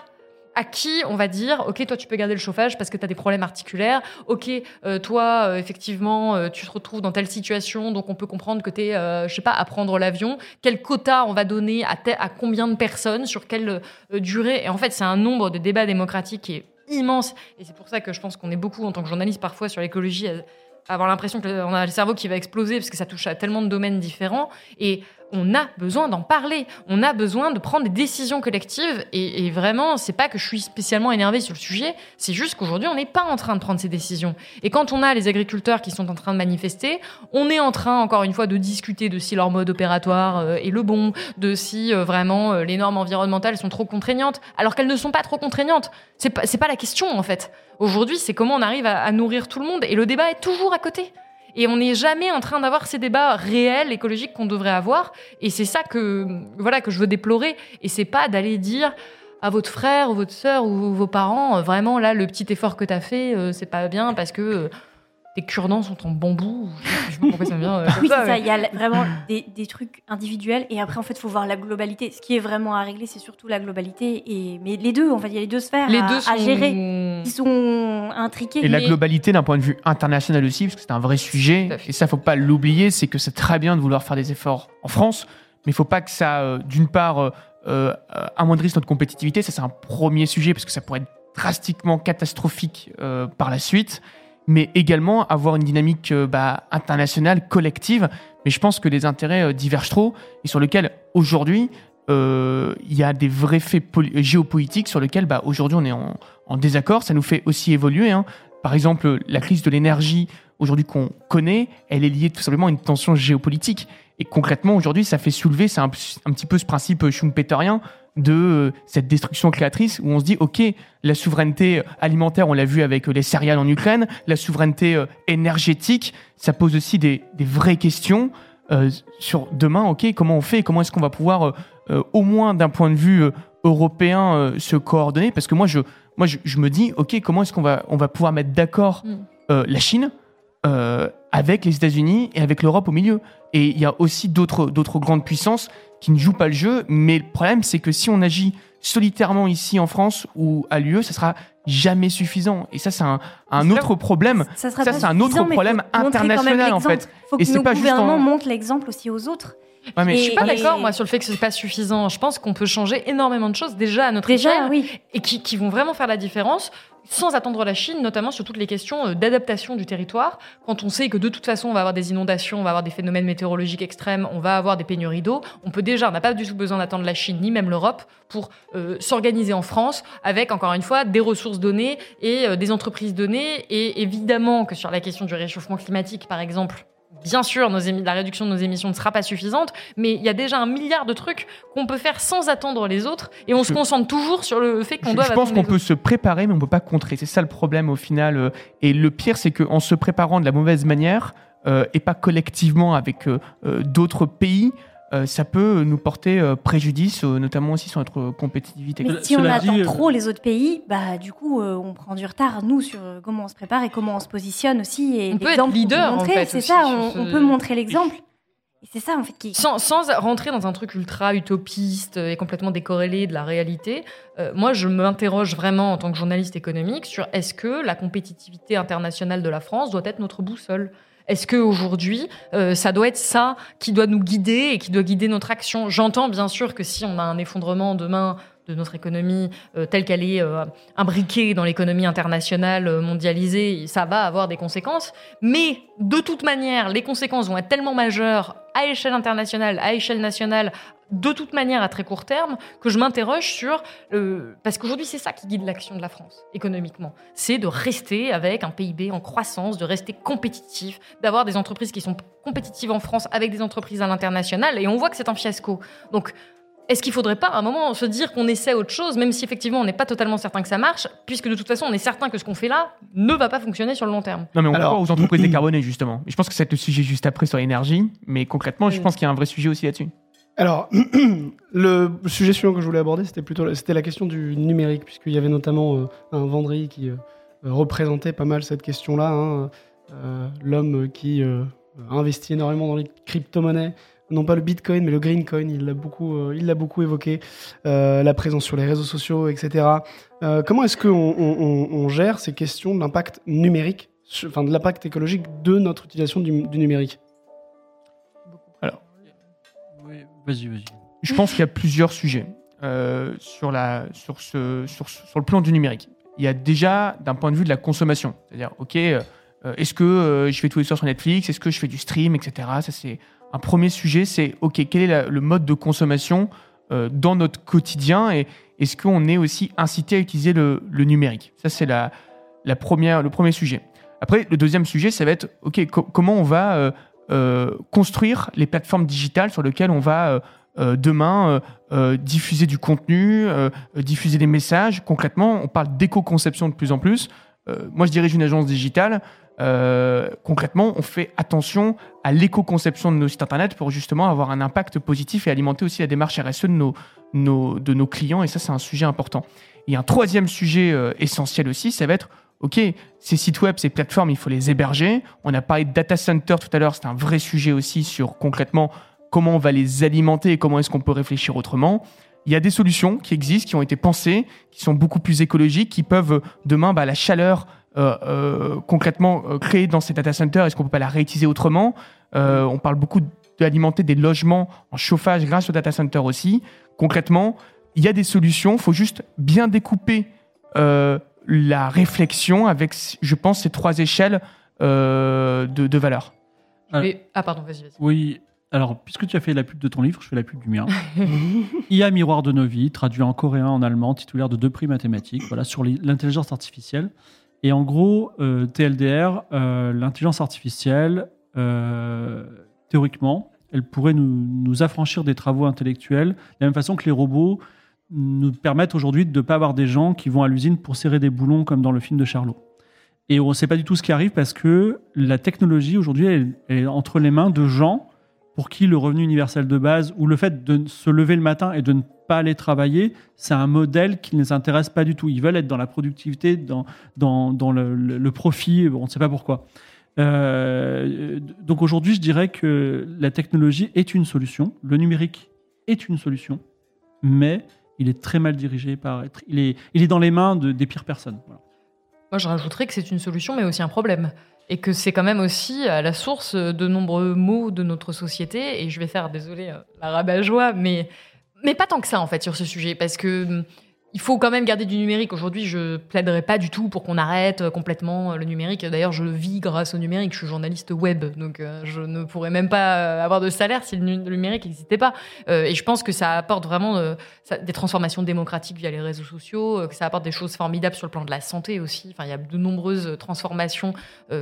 À qui on va dire, ok, toi tu peux garder le chauffage parce que tu as des problèmes articulaires, ok, euh, toi euh, effectivement tu te retrouves dans telle situation, donc on peut comprendre que tu es, je sais pas, à prendre l'avion, quel quota on va donner à, à combien de personnes, sur quelle durée, et en fait c'est un nombre de débats démocratiques qui est immense, et c'est pour ça que je pense qu'on est beaucoup en tant que journaliste parfois sur l'écologie à avoir l'impression qu'on a le cerveau qui va exploser parce que ça touche à tellement de domaines différents, et on a besoin d'en parler. On a besoin de prendre des décisions collectives. Et, et vraiment, c'est pas que je suis spécialement énervée sur le sujet. C'est juste qu'aujourd'hui, on n'est pas en train de prendre ces décisions. Et quand on a les agriculteurs qui sont en train de manifester, on est en train, encore une fois, de discuter de si leur mode opératoire euh, est le bon, de si euh, vraiment euh, les normes environnementales sont trop contraignantes, alors qu'elles ne sont pas trop contraignantes. C'est pas, pas la question, en fait. Aujourd'hui, c'est comment on arrive à nourrir tout le monde. Et le débat est toujours à côté. Et on n'est jamais en train d'avoir ces débats réels, écologiques qu'on devrait avoir. Et c'est ça que, voilà, que je veux déplorer. Et c'est pas d'aller dire à votre frère ou votre sœur ou vos parents, euh, vraiment, là, le petit effort que tu as fait, euh, c'est pas bien parce que tes cure-dents sont en bambou. Je sais pas pourquoi ça me vient. euh, Oui, c'est ça. mais- Il y a vraiment des, des trucs individuels et après, en fait, il faut voir la globalité. Ce qui est vraiment à régler, c'est surtout la globalité. Et mais les deux, en fait, il y a les deux sphères Les à, deux à gérer. Ils sont intriqués. Et la globalité d'un point de vue international aussi, parce que c'est un vrai sujet, et ça faut pas l'oublier, c'est que c'est très bien de vouloir faire des efforts en France, mais il faut pas que ça, euh, d'une part, euh, euh, amoindrisse notre compétitivité, ça c'est un premier sujet, parce que ça pourrait être drastiquement catastrophique euh, par la suite, mais également avoir une dynamique euh, bah, internationale, collective, mais je pense que les intérêts euh, divergent trop, et sur lesquels aujourd'hui, euh, il y a des vrais faits poli- géopolitiques sur lesquels bah, aujourd'hui on est en, en désaccord, ça nous fait aussi évoluer. hein. Par exemple, la crise de l'énergie aujourd'hui qu'on connaît, elle est liée tout simplement à une tension géopolitique. Et concrètement, aujourd'hui, ça fait soulever, c'est un, un petit peu ce principe schumpeterien de euh, cette destruction créatrice où on se dit, OK, la souveraineté alimentaire, on l'a vu avec euh, les céréales en Ukraine, la souveraineté euh, énergétique, ça pose aussi des, des vraies questions euh, sur demain, OK, comment on fait, comment est-ce qu'on va pouvoir, euh, euh, au moins d'un point de vue euh, européen, euh, se coordonner? Parce que moi, je, moi, je, je me dis, OK, comment est-ce qu'on va, on va pouvoir mettre d'accord Mm. euh, la Chine euh, avec les États-Unis et avec l'Europe au milieu? Et il y a aussi d'autres d'autres grandes puissances qui ne jouent pas le jeu, mais le problème, c'est que si on agit solitairement ici en France ou à l'UE, ça sera jamais suffisant. Et ça, c'est un, C'est autre problème. Ça, Ça, c'est un autre problème international, en fait. faut Et que c'est nos pas juste en- montrent l'exemple aussi aux autres. Ouais, mais Et- Je suis pas Et- d'accord, moi, sur le fait que c'est pas suffisant. Je pense qu'on peut changer énormément de choses déjà à notre Déjà, échelle oui. et qui, qui vont vraiment faire la différence sans attendre la Chine, notamment sur toutes les questions euh, d'adaptation du territoire. Quand on sait que de toute façon, on va avoir des inondations, on va avoir des phénomènes météorologiques extrêmes, on va avoir des pénuries d'eau, on peut déjà, on n'a pas du tout besoin d'attendre la Chine ni même l'Europe pour euh, s'organiser en France avec, encore une fois, des ressources données et euh, des entreprises données. Et évidemment que sur la question du réchauffement climatique, par exemple, Bien sûr, nos la réduction de nos émissions ne sera pas suffisante, mais il y a déjà un milliard de trucs qu'on peut faire sans attendre les autres, et on se concentre toujours sur le fait qu'on doit je pense qu'on peut se préparer, mais on peut pas contrer. C'est ça le problème au final. euh, Et le pire, c'est qu'en se préparant de la mauvaise manière, euh, et pas collectivement avec euh, d'autres pays, euh, ça peut nous porter euh, préjudice, euh, notamment aussi sur notre compétitivité. Mais si on attend dit, euh, trop les autres pays, bah du coup, euh, on prend du retard nous sur comment on se prépare et comment on se positionne aussi. Et On peut être leader, en fait, c'est ça. On, ce- on peut montrer l'exemple. Et c'est ça en fait qui. Sans, sans rentrer dans un truc ultra utopiste et complètement décorrélé de la réalité, euh, moi je m'interroge vraiment en tant que journaliste économique sur est-ce que la compétitivité internationale de la France doit être notre boussole? Est-ce que aujourd'hui, euh, ça doit être ça qui doit nous guider et qui doit guider notre action? J'entends bien sûr que si on a un effondrement demain de notre économie euh, telle qu'elle est euh, imbriquée dans l'économie internationale mondialisée, ça va avoir des conséquences. Mais de toute manière, les conséquences vont être tellement majeures à échelle internationale, à échelle nationale, de toute manière à très court terme, que je m'interroge sur... euh, parce qu'aujourd'hui, c'est ça qui guide l'action de la France, économiquement. C'est de rester avec un PIB en croissance, de rester compétitif, d'avoir des entreprises qui sont compétitives en France avec des entreprises à l'international. Et on voit que c'est un fiasco. Donc, est-ce qu'il faudrait pas à un moment se dire qu'on essaie autre chose, même si effectivement on n'est pas totalement certain que ça marche, puisque de toute façon on est certain que ce qu'on fait là ne va pas fonctionner sur le long terme? Non, mais on Alors- croit aux entreprises décarbonées, justement. Et je pense que c'est le sujet juste après sur l'énergie. Mais concrètement, je pense qu'il y a un vrai sujet aussi là-dessus. Alors, le sujet suivant que je voulais aborder, c'était plutôt c'était la question du numérique, puisqu'il y avait notamment euh, un Vendry qui euh, euh, représentait pas mal cette question-là. hein. L'homme qui investit énormément dans les crypto-monnaies, non pas le Bitcoin, mais le Green Coin, il l'a beaucoup, beaucoup évoqué, la présence sur les réseaux sociaux, etc. Comment est-ce qu'on on, gère ces questions de l'impact numérique, enfin de l'impact écologique de notre utilisation du numérique? Je pense qu'il y a plusieurs sujets euh, sur, la, sur, ce, sur, sur le plan du numérique. Il y a déjà d'un point de vue de la consommation. C'est-à-dire, OK, euh, est-ce que euh, je fais tous les soirs sur Netflix Est-ce que je fais du stream, etc. Ça, c'est un premier sujet. C'est, OK, quel est le mode de consommation dans notre quotidien Et est-ce qu'on est aussi incité à utiliser le, numérique? Ça, c'est la, la première, le premier sujet. Après, le deuxième sujet, ça va être, OK, co- comment on va construire les plateformes digitales sur lesquelles on va euh, euh, demain euh, euh, diffuser du contenu, euh, euh, diffuser des messages. Concrètement, on parle d'éco-conception de plus en plus. Euh, moi, je dirige une agence digitale. Euh, concrètement, on fait attention à l'éco-conception de nos sites internet pour justement avoir un impact positif et alimenter aussi la démarche RSE de nos, clients. Et ça, c'est un sujet important. Et un troisième sujet euh, essentiel aussi, ça va être OK, ces sites web, ces plateformes, il faut les héberger. On a parlé de data center tout à l'heure, c'est un vrai sujet aussi sur concrètement comment on va les alimenter et comment est-ce qu'on peut réfléchir autrement. Il y a des solutions qui existent, qui ont été pensées, qui sont beaucoup plus écologiques, qui peuvent demain, bah, la chaleur euh, euh, concrètement euh, créée dans ces data centers, est-ce qu'on peut pas la réutiliser autrement? Euh, On parle beaucoup d'alimenter des logements en chauffage grâce aux data centers aussi. Concrètement, il y a des solutions, il faut juste bien découper la réflexion avec, je pense, ces trois échelles euh, de, de valeur. Ah. Ah pardon, vas-y, vas-y. Oui, alors, puisque tu as fait la pub de ton livre, je fais la pub du mien. IA Miroir de nos vies, traduit en coréen, en allemand, titulaire de deux prix mathématiques, voilà, sur l'i- l'intelligence artificielle. Et en gros, euh, TLDR, euh, l'intelligence artificielle, euh, théoriquement, elle pourrait nous, nous affranchir des travaux intellectuels, de la même façon que les robots nous permettent aujourd'hui de ne pas avoir des gens qui vont à l'usine pour serrer des boulons comme dans le film de Charlot. Et on ne sait pas du tout ce qui arrive parce que la technologie aujourd'hui est entre les mains de gens pour qui le revenu universel de base ou le fait de se lever le matin et de ne pas aller travailler, c'est un modèle qui ne les intéresse pas du tout. Ils veulent être dans la productivité, dans, le profit, on ne sait pas pourquoi. Euh, donc aujourd'hui, je dirais que la technologie est une solution, le numérique est une solution, mais il est très mal dirigé par... Il est, il est dans les mains de- des pires personnes. Voilà. Moi, je rajouterais que c'est une solution, mais aussi un problème. Et que c'est quand même aussi à la source de nombreux maux de notre société. Et je vais faire, désolé, euh, la rabat-joie, mais, mais pas tant que ça, en fait, sur ce sujet. Parce que hum, il faut quand même garder du numérique. Aujourd'hui, je plaiderai pas du tout pour qu'on arrête euh, complètement euh, le numérique. D'ailleurs, je vis grâce au numérique. Je suis journaliste web, donc euh, je ne pourrais même pas avoir de salaire si le nu- le numérique n'existait pas. Et je pense que ça apporte vraiment des transformations démocratiques via les réseaux sociaux, que ça apporte des choses formidables sur le plan de la santé aussi. Enfin, il y a de nombreuses transformations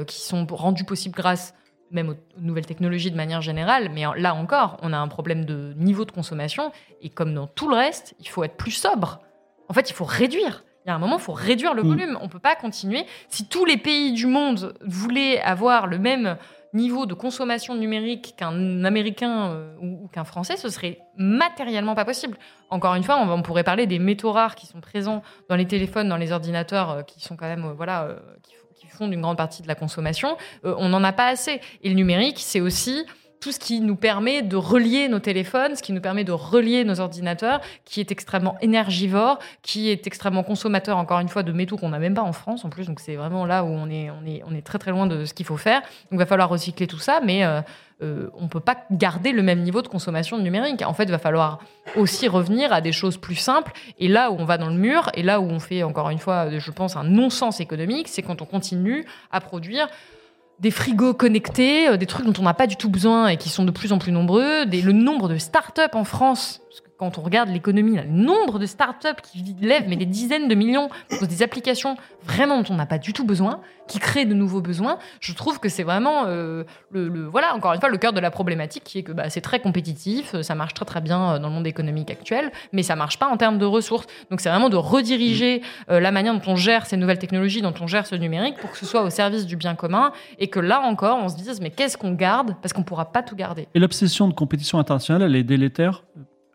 qui sont rendues possibles grâce même aux nouvelles technologies de manière générale. Mais là encore, on a un problème de niveau de consommation. Et comme dans tout le reste, il faut être plus sobre. En fait, il faut réduire. Il y a un moment, il faut réduire le Mm. volume. On peut pas continuer. Si tous les pays du monde voulaient avoir le même niveau de consommation numérique qu'un Américain euh, ou, ou qu'un Français, ce serait matériellement pas possible. Encore une fois, on, pourrait parler des métaux rares qui sont présents dans les téléphones, dans les ordinateurs, euh, qui sont quand même, euh, voilà, qui, qui font une grande partie de la consommation. On n'en a pas assez. Et le numérique, c'est aussi tout ce qui nous permet de relier nos téléphones, ce qui nous permet de relier nos ordinateurs, qui est extrêmement énergivore, qui est extrêmement consommateur, encore une fois, de métaux qu'on n'a même pas en France en plus. Donc c'est vraiment là où on est, on, est, on est très très loin de ce qu'il faut faire. Donc il va falloir recycler tout ça, mais euh, euh, on ne peut pas garder le même niveau de consommation numérique. En fait, il va falloir aussi revenir à des choses plus simples. Et là où on va dans le mur, et là où on fait, encore une fois, je pense, un non-sens économique, c'est quand on continue à produire des frigos connectés, euh, des trucs dont on n'a pas du tout besoin et qui sont de plus en plus nombreux, le nombre de start-up en France. Quand on regarde l'économie, le nombre de start-up qui lèvent mais des dizaines de millions pour des applications vraiment dont on n'a pas du tout besoin, qui créent de nouveaux besoins, je trouve que c'est vraiment euh, le, le- voilà encore une fois le cœur de la problématique qui est que bah, c'est très compétitif, euh, ça marche très très bien euh, dans le monde économique actuel, mais ça marche pas en termes de ressources. Donc c'est vraiment de rediriger euh, la manière dont on gère ces nouvelles technologies, dont on gère ce numérique pour que ce soit au service du bien commun et que là encore on se dise mais qu'est-ce qu'on garde? Parce qu'on pourra pas tout garder. Et l'obsession de compétition internationale, elle est délétère?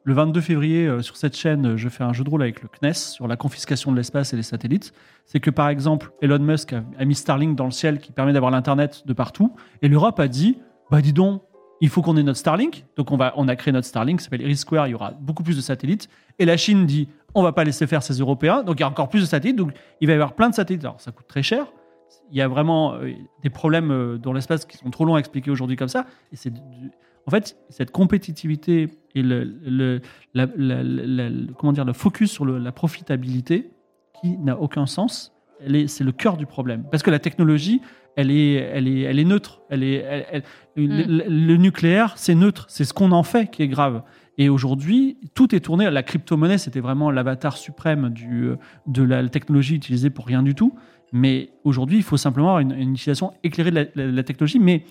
Le 22 février, euh, sur cette chaîne, je fais un jeu de rôle avec le CNES sur la confiscation de l'espace et les satellites. C'est que, par exemple, Elon Musk a, mis Starlink dans le ciel qui permet d'avoir l'Internet de partout. Et l'Europe a dit, bah dis donc, il faut qu'on ait notre Starlink. Donc on, a créé notre Starlink, ça s'appelle Iris Square, il y aura beaucoup plus de satellites. Et la Chine dit, on va pas laisser faire ces Européens. Donc il y a encore plus de satellites. Donc il va y avoir plein de satellites. Alors ça coûte très cher. Il y a vraiment euh, des problèmes euh, dans l'espace qui sont trop longs à expliquer aujourd'hui comme ça. Et c'est en fait, cette compétitivité et le, le- la- la- la- le- comment dire, le focus sur le- la profitabilité qui n'a aucun sens, c'est le cœur du problème. Parce que la technologie, elle est, elle est, elle est neutre. Elle est, elle- elle- le, le- le nucléaire, c'est neutre. C'est ce qu'on en fait qui est grave. Et aujourd'hui, tout est tourné. La crypto-monnaie, c'était vraiment l'avatar suprême du, de la technologie utilisée pour rien du tout. Mais aujourd'hui, il faut simplement avoir une, une utilisation éclairée de la, la- la technologie. Mais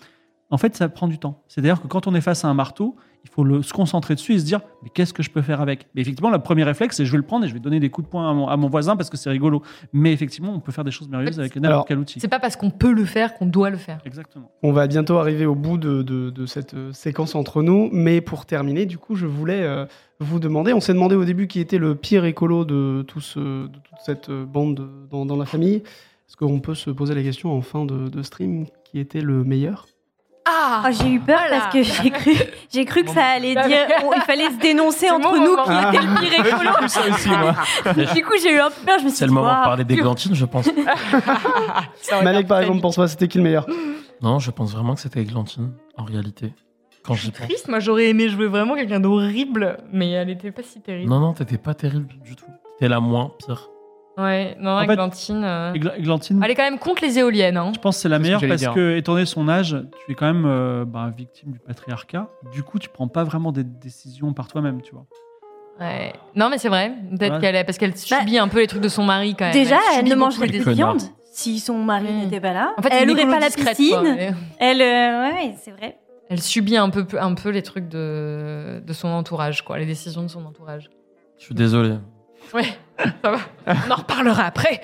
en fait, ça prend du temps. C'est-à-dire que quand on est face à un marteau, il faut le- se concentrer dessus et se dire mais qu'est-ce que je peux faire avec? Mais effectivement, le premier réflexe, c'est je vais le prendre et je vais donner des coups de poing à mon, à mon voisin parce que c'est rigolo. Mais effectivement, on peut faire des choses merveilleuses avec n'importe quel outil. C'est pas parce qu'on peut le faire qu'on doit le faire. Exactement. On va bientôt arriver au bout de, de- de cette euh, séquence entre nous, mais pour terminer, du coup, je voulais euh, vous demander, on s'est demandé au début qui était le pire écolo de, tout ce- de toute cette euh, bande de- dans, dans la famille. Est-ce qu'on peut se poser la question en fin de, de stream qui était le meilleur? Ah Oh, j'ai eu peur Voilà. parce que j'ai cru, j'ai cru que ça allait dire, on- il fallait se dénoncer entre nous moment. qui était le pire écolo. ça aussi, moi. Du coup, j'ai eu un peu peur. Je me suis C'est le moment de parler d'églantine, je pense. Malek, par exemple, pense pas, c'était qui le meilleur? Non, je pense vraiment que c'était églantine, en réalité. Quand j'y pense. Triste, moi j'aurais aimé jouer vraiment quelqu'un d'horrible, mais elle était pas si terrible. Non, non, t'étais pas terrible du tout. T'étais la moins pire. Ouais, non, En fait- Églantine. euh, Églantine, Elle est quand même contre les éoliennes. Hein. je pense que c'est la C'est ce que meilleure parce dire. que, étant donné son âge, tu es quand même euh, bah, victime du patriarcat. Du coup, tu prends pas vraiment des décisions par toi-même, tu vois. Ouais. Non, mais c'est vrai. Peut-être Ouais. qu'elle est parce qu'elle subit un peu les trucs de son mari quand même. Déjà, elle subit ne beaucoup mangerait les plus de connard. viande si son mari n'était pas là. En fait, elle aurait pas la piscine. quoi. Elle- Elle, euh, ouais, ouais, c'est vrai. Elle subit un peu, un peu les trucs de, de son entourage, quoi, les décisions de son entourage. Je suis désolé. Ouais, ça va. On en reparlera après.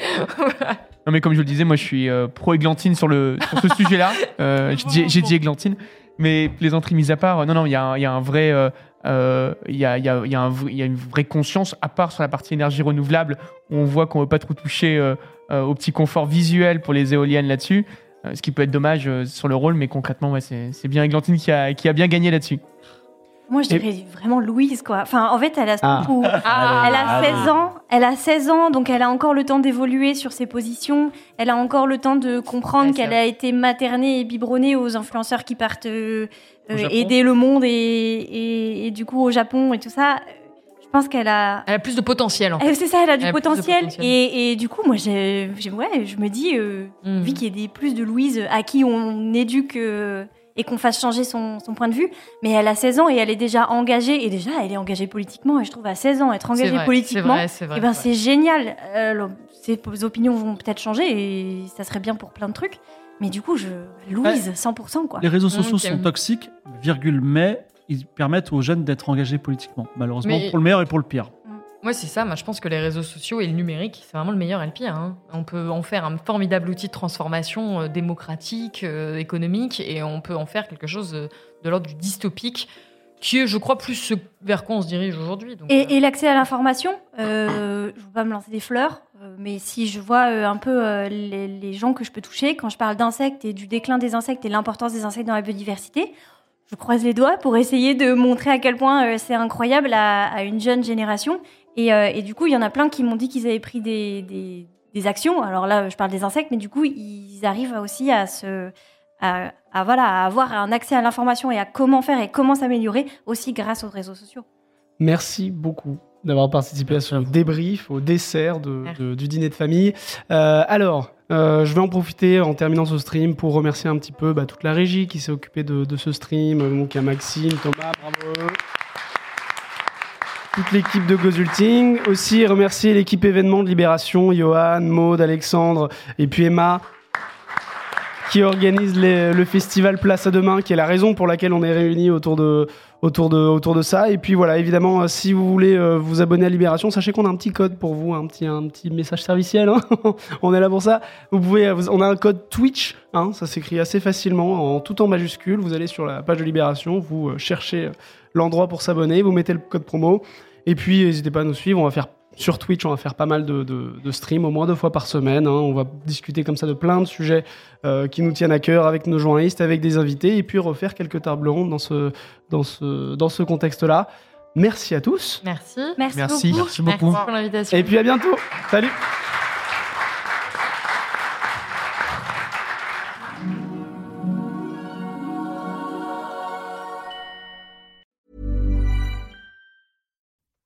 Non, mais comme je le disais, moi je suis euh, pro-églantine sur, le, sur ce sujet-là. Euh, j'ai dit- églantine. Mais plaisanterie mise à part, euh, non, non, il y, a un- il y a un vrai. euh, Il y, a, il y, a, il y, a un vrai- il y a une vraie conscience, à part sur la partie énergie renouvelable, où on voit qu'on ne veut pas trop toucher au petit confort visuel pour les éoliennes là-dessus, ce qui peut être dommage sur le rôle, mais concrètement, ouais, c'est c'est bien Églantine qui a, qui a bien gagné là-dessus. Moi, je Et- dirais vraiment Louise, quoi. Enfin, en fait, elle a Ah. où Ah, elle a allez. 16 ans, elle a 16 ans, donc elle a encore le temps d'évoluer sur ses positions. Elle a encore le temps de comprendre Ouais, qu'elle a été maternée et biberonnée aux influenceurs qui partent euh, aider le monde et, et, et du coup au Japon et tout ça. Je pense qu'elle a. Elle a plus de potentiel, en fait. Eh, C'est ça, elle a du Elle a potentiel. potentiel. Et, et du coup, moi, j'ai- ouais, je me dis, euh, Mm. vu qu'il y ait des plus de Louise à qui on éduque euh, et qu'on fasse changer son, son point de vue, mais elle a 16 ans et elle est déjà engagée. Et déjà, elle est engagée politiquement. Et je trouve à 16 ans, être engagée vrai, politiquement, C'est eh ben, c'est c'est génial. Euh, alors, ses opinions vont peut-être changer et ça serait bien pour plein de trucs. Mais du coup, je, Louise, 100%, quoi. Les réseaux sociaux Ok. sont toxiques, virgule, mais ils permettent aux jeunes d'être engagés politiquement. Malheureusement, Mais- pour le meilleur et pour le pire. Moi, c'est ça. Moi, je pense que les réseaux sociaux et le numérique, c'est vraiment le meilleur et le pire. hein. On peut en faire un formidable outil de transformation euh, démocratique, euh, économique, et on peut en faire quelque chose euh, de l'ordre du dystopique, qui est, je crois, plus ce vers quoi on se dirige aujourd'hui. Donc, Et, et l'accès à l'information, euh, je ne veux pas me lancer des fleurs, euh, mais si je vois euh, un peu euh, les, les gens que je peux toucher, quand je parle d'insectes et du déclin des insectes et l'importance des insectes dans la biodiversité, je croise les doigts pour essayer de montrer à quel point c'est incroyable à, à une jeune génération. Et, euh, et, du coup, il y en a plein qui m'ont dit qu'ils avaient pris des, des, des, actions. Alors là, je parle des insectes, mais du coup, ils arrivent aussi à se, à, à voilà, à avoir un accès à l'information et à comment faire et comment s'améliorer aussi grâce aux réseaux sociaux. Merci beaucoup d'avoir participé à ce débrief, au dessert de, de, du dîner de famille. Euh, alors, euh, je vais en profiter en terminant ce stream pour remercier un petit peu bah, toute la régie qui s'est occupée de, de, ce stream. Donc il y a Maxime, Thomas, bravo. Toute l'équipe de Gozulting. Aussi remercier l'équipe événement de Libération, Johan, Maude, Alexandre et puis Emma qui organise le festival Place à demain, qui est la raison pour laquelle on est réunis autour de, autour de, autour de ça. Et puis voilà, évidemment, euh, si vous voulez euh, vous abonner à Libération, sachez qu'on a un petit code pour vous, un petit, un petit message serviciel. Hein on est là pour ça. Vous pouvez, vous, on a un code Twitch, hein, ça s'écrit assez facilement, en tout en majuscule. Vous allez sur la page de Libération, vous euh, cherchez l'endroit pour s'abonner, vous mettez le code promo. Et puis, n'hésitez pas à nous suivre, on va faire sur Twitch, on va faire pas mal de, de, de streams, au moins deux fois par semaine. Hein. On va discuter comme ça de plein de sujets euh, qui nous tiennent à cœur avec nos journalistes, avec des invités, et puis refaire quelques tables rondes dans ce, dans ce, dans ce contexte-là. Merci à tous. Merci. Merci, Merci. beaucoup. Merci beaucoup. Merci pour l'invitation. Et puis à bientôt. Salut.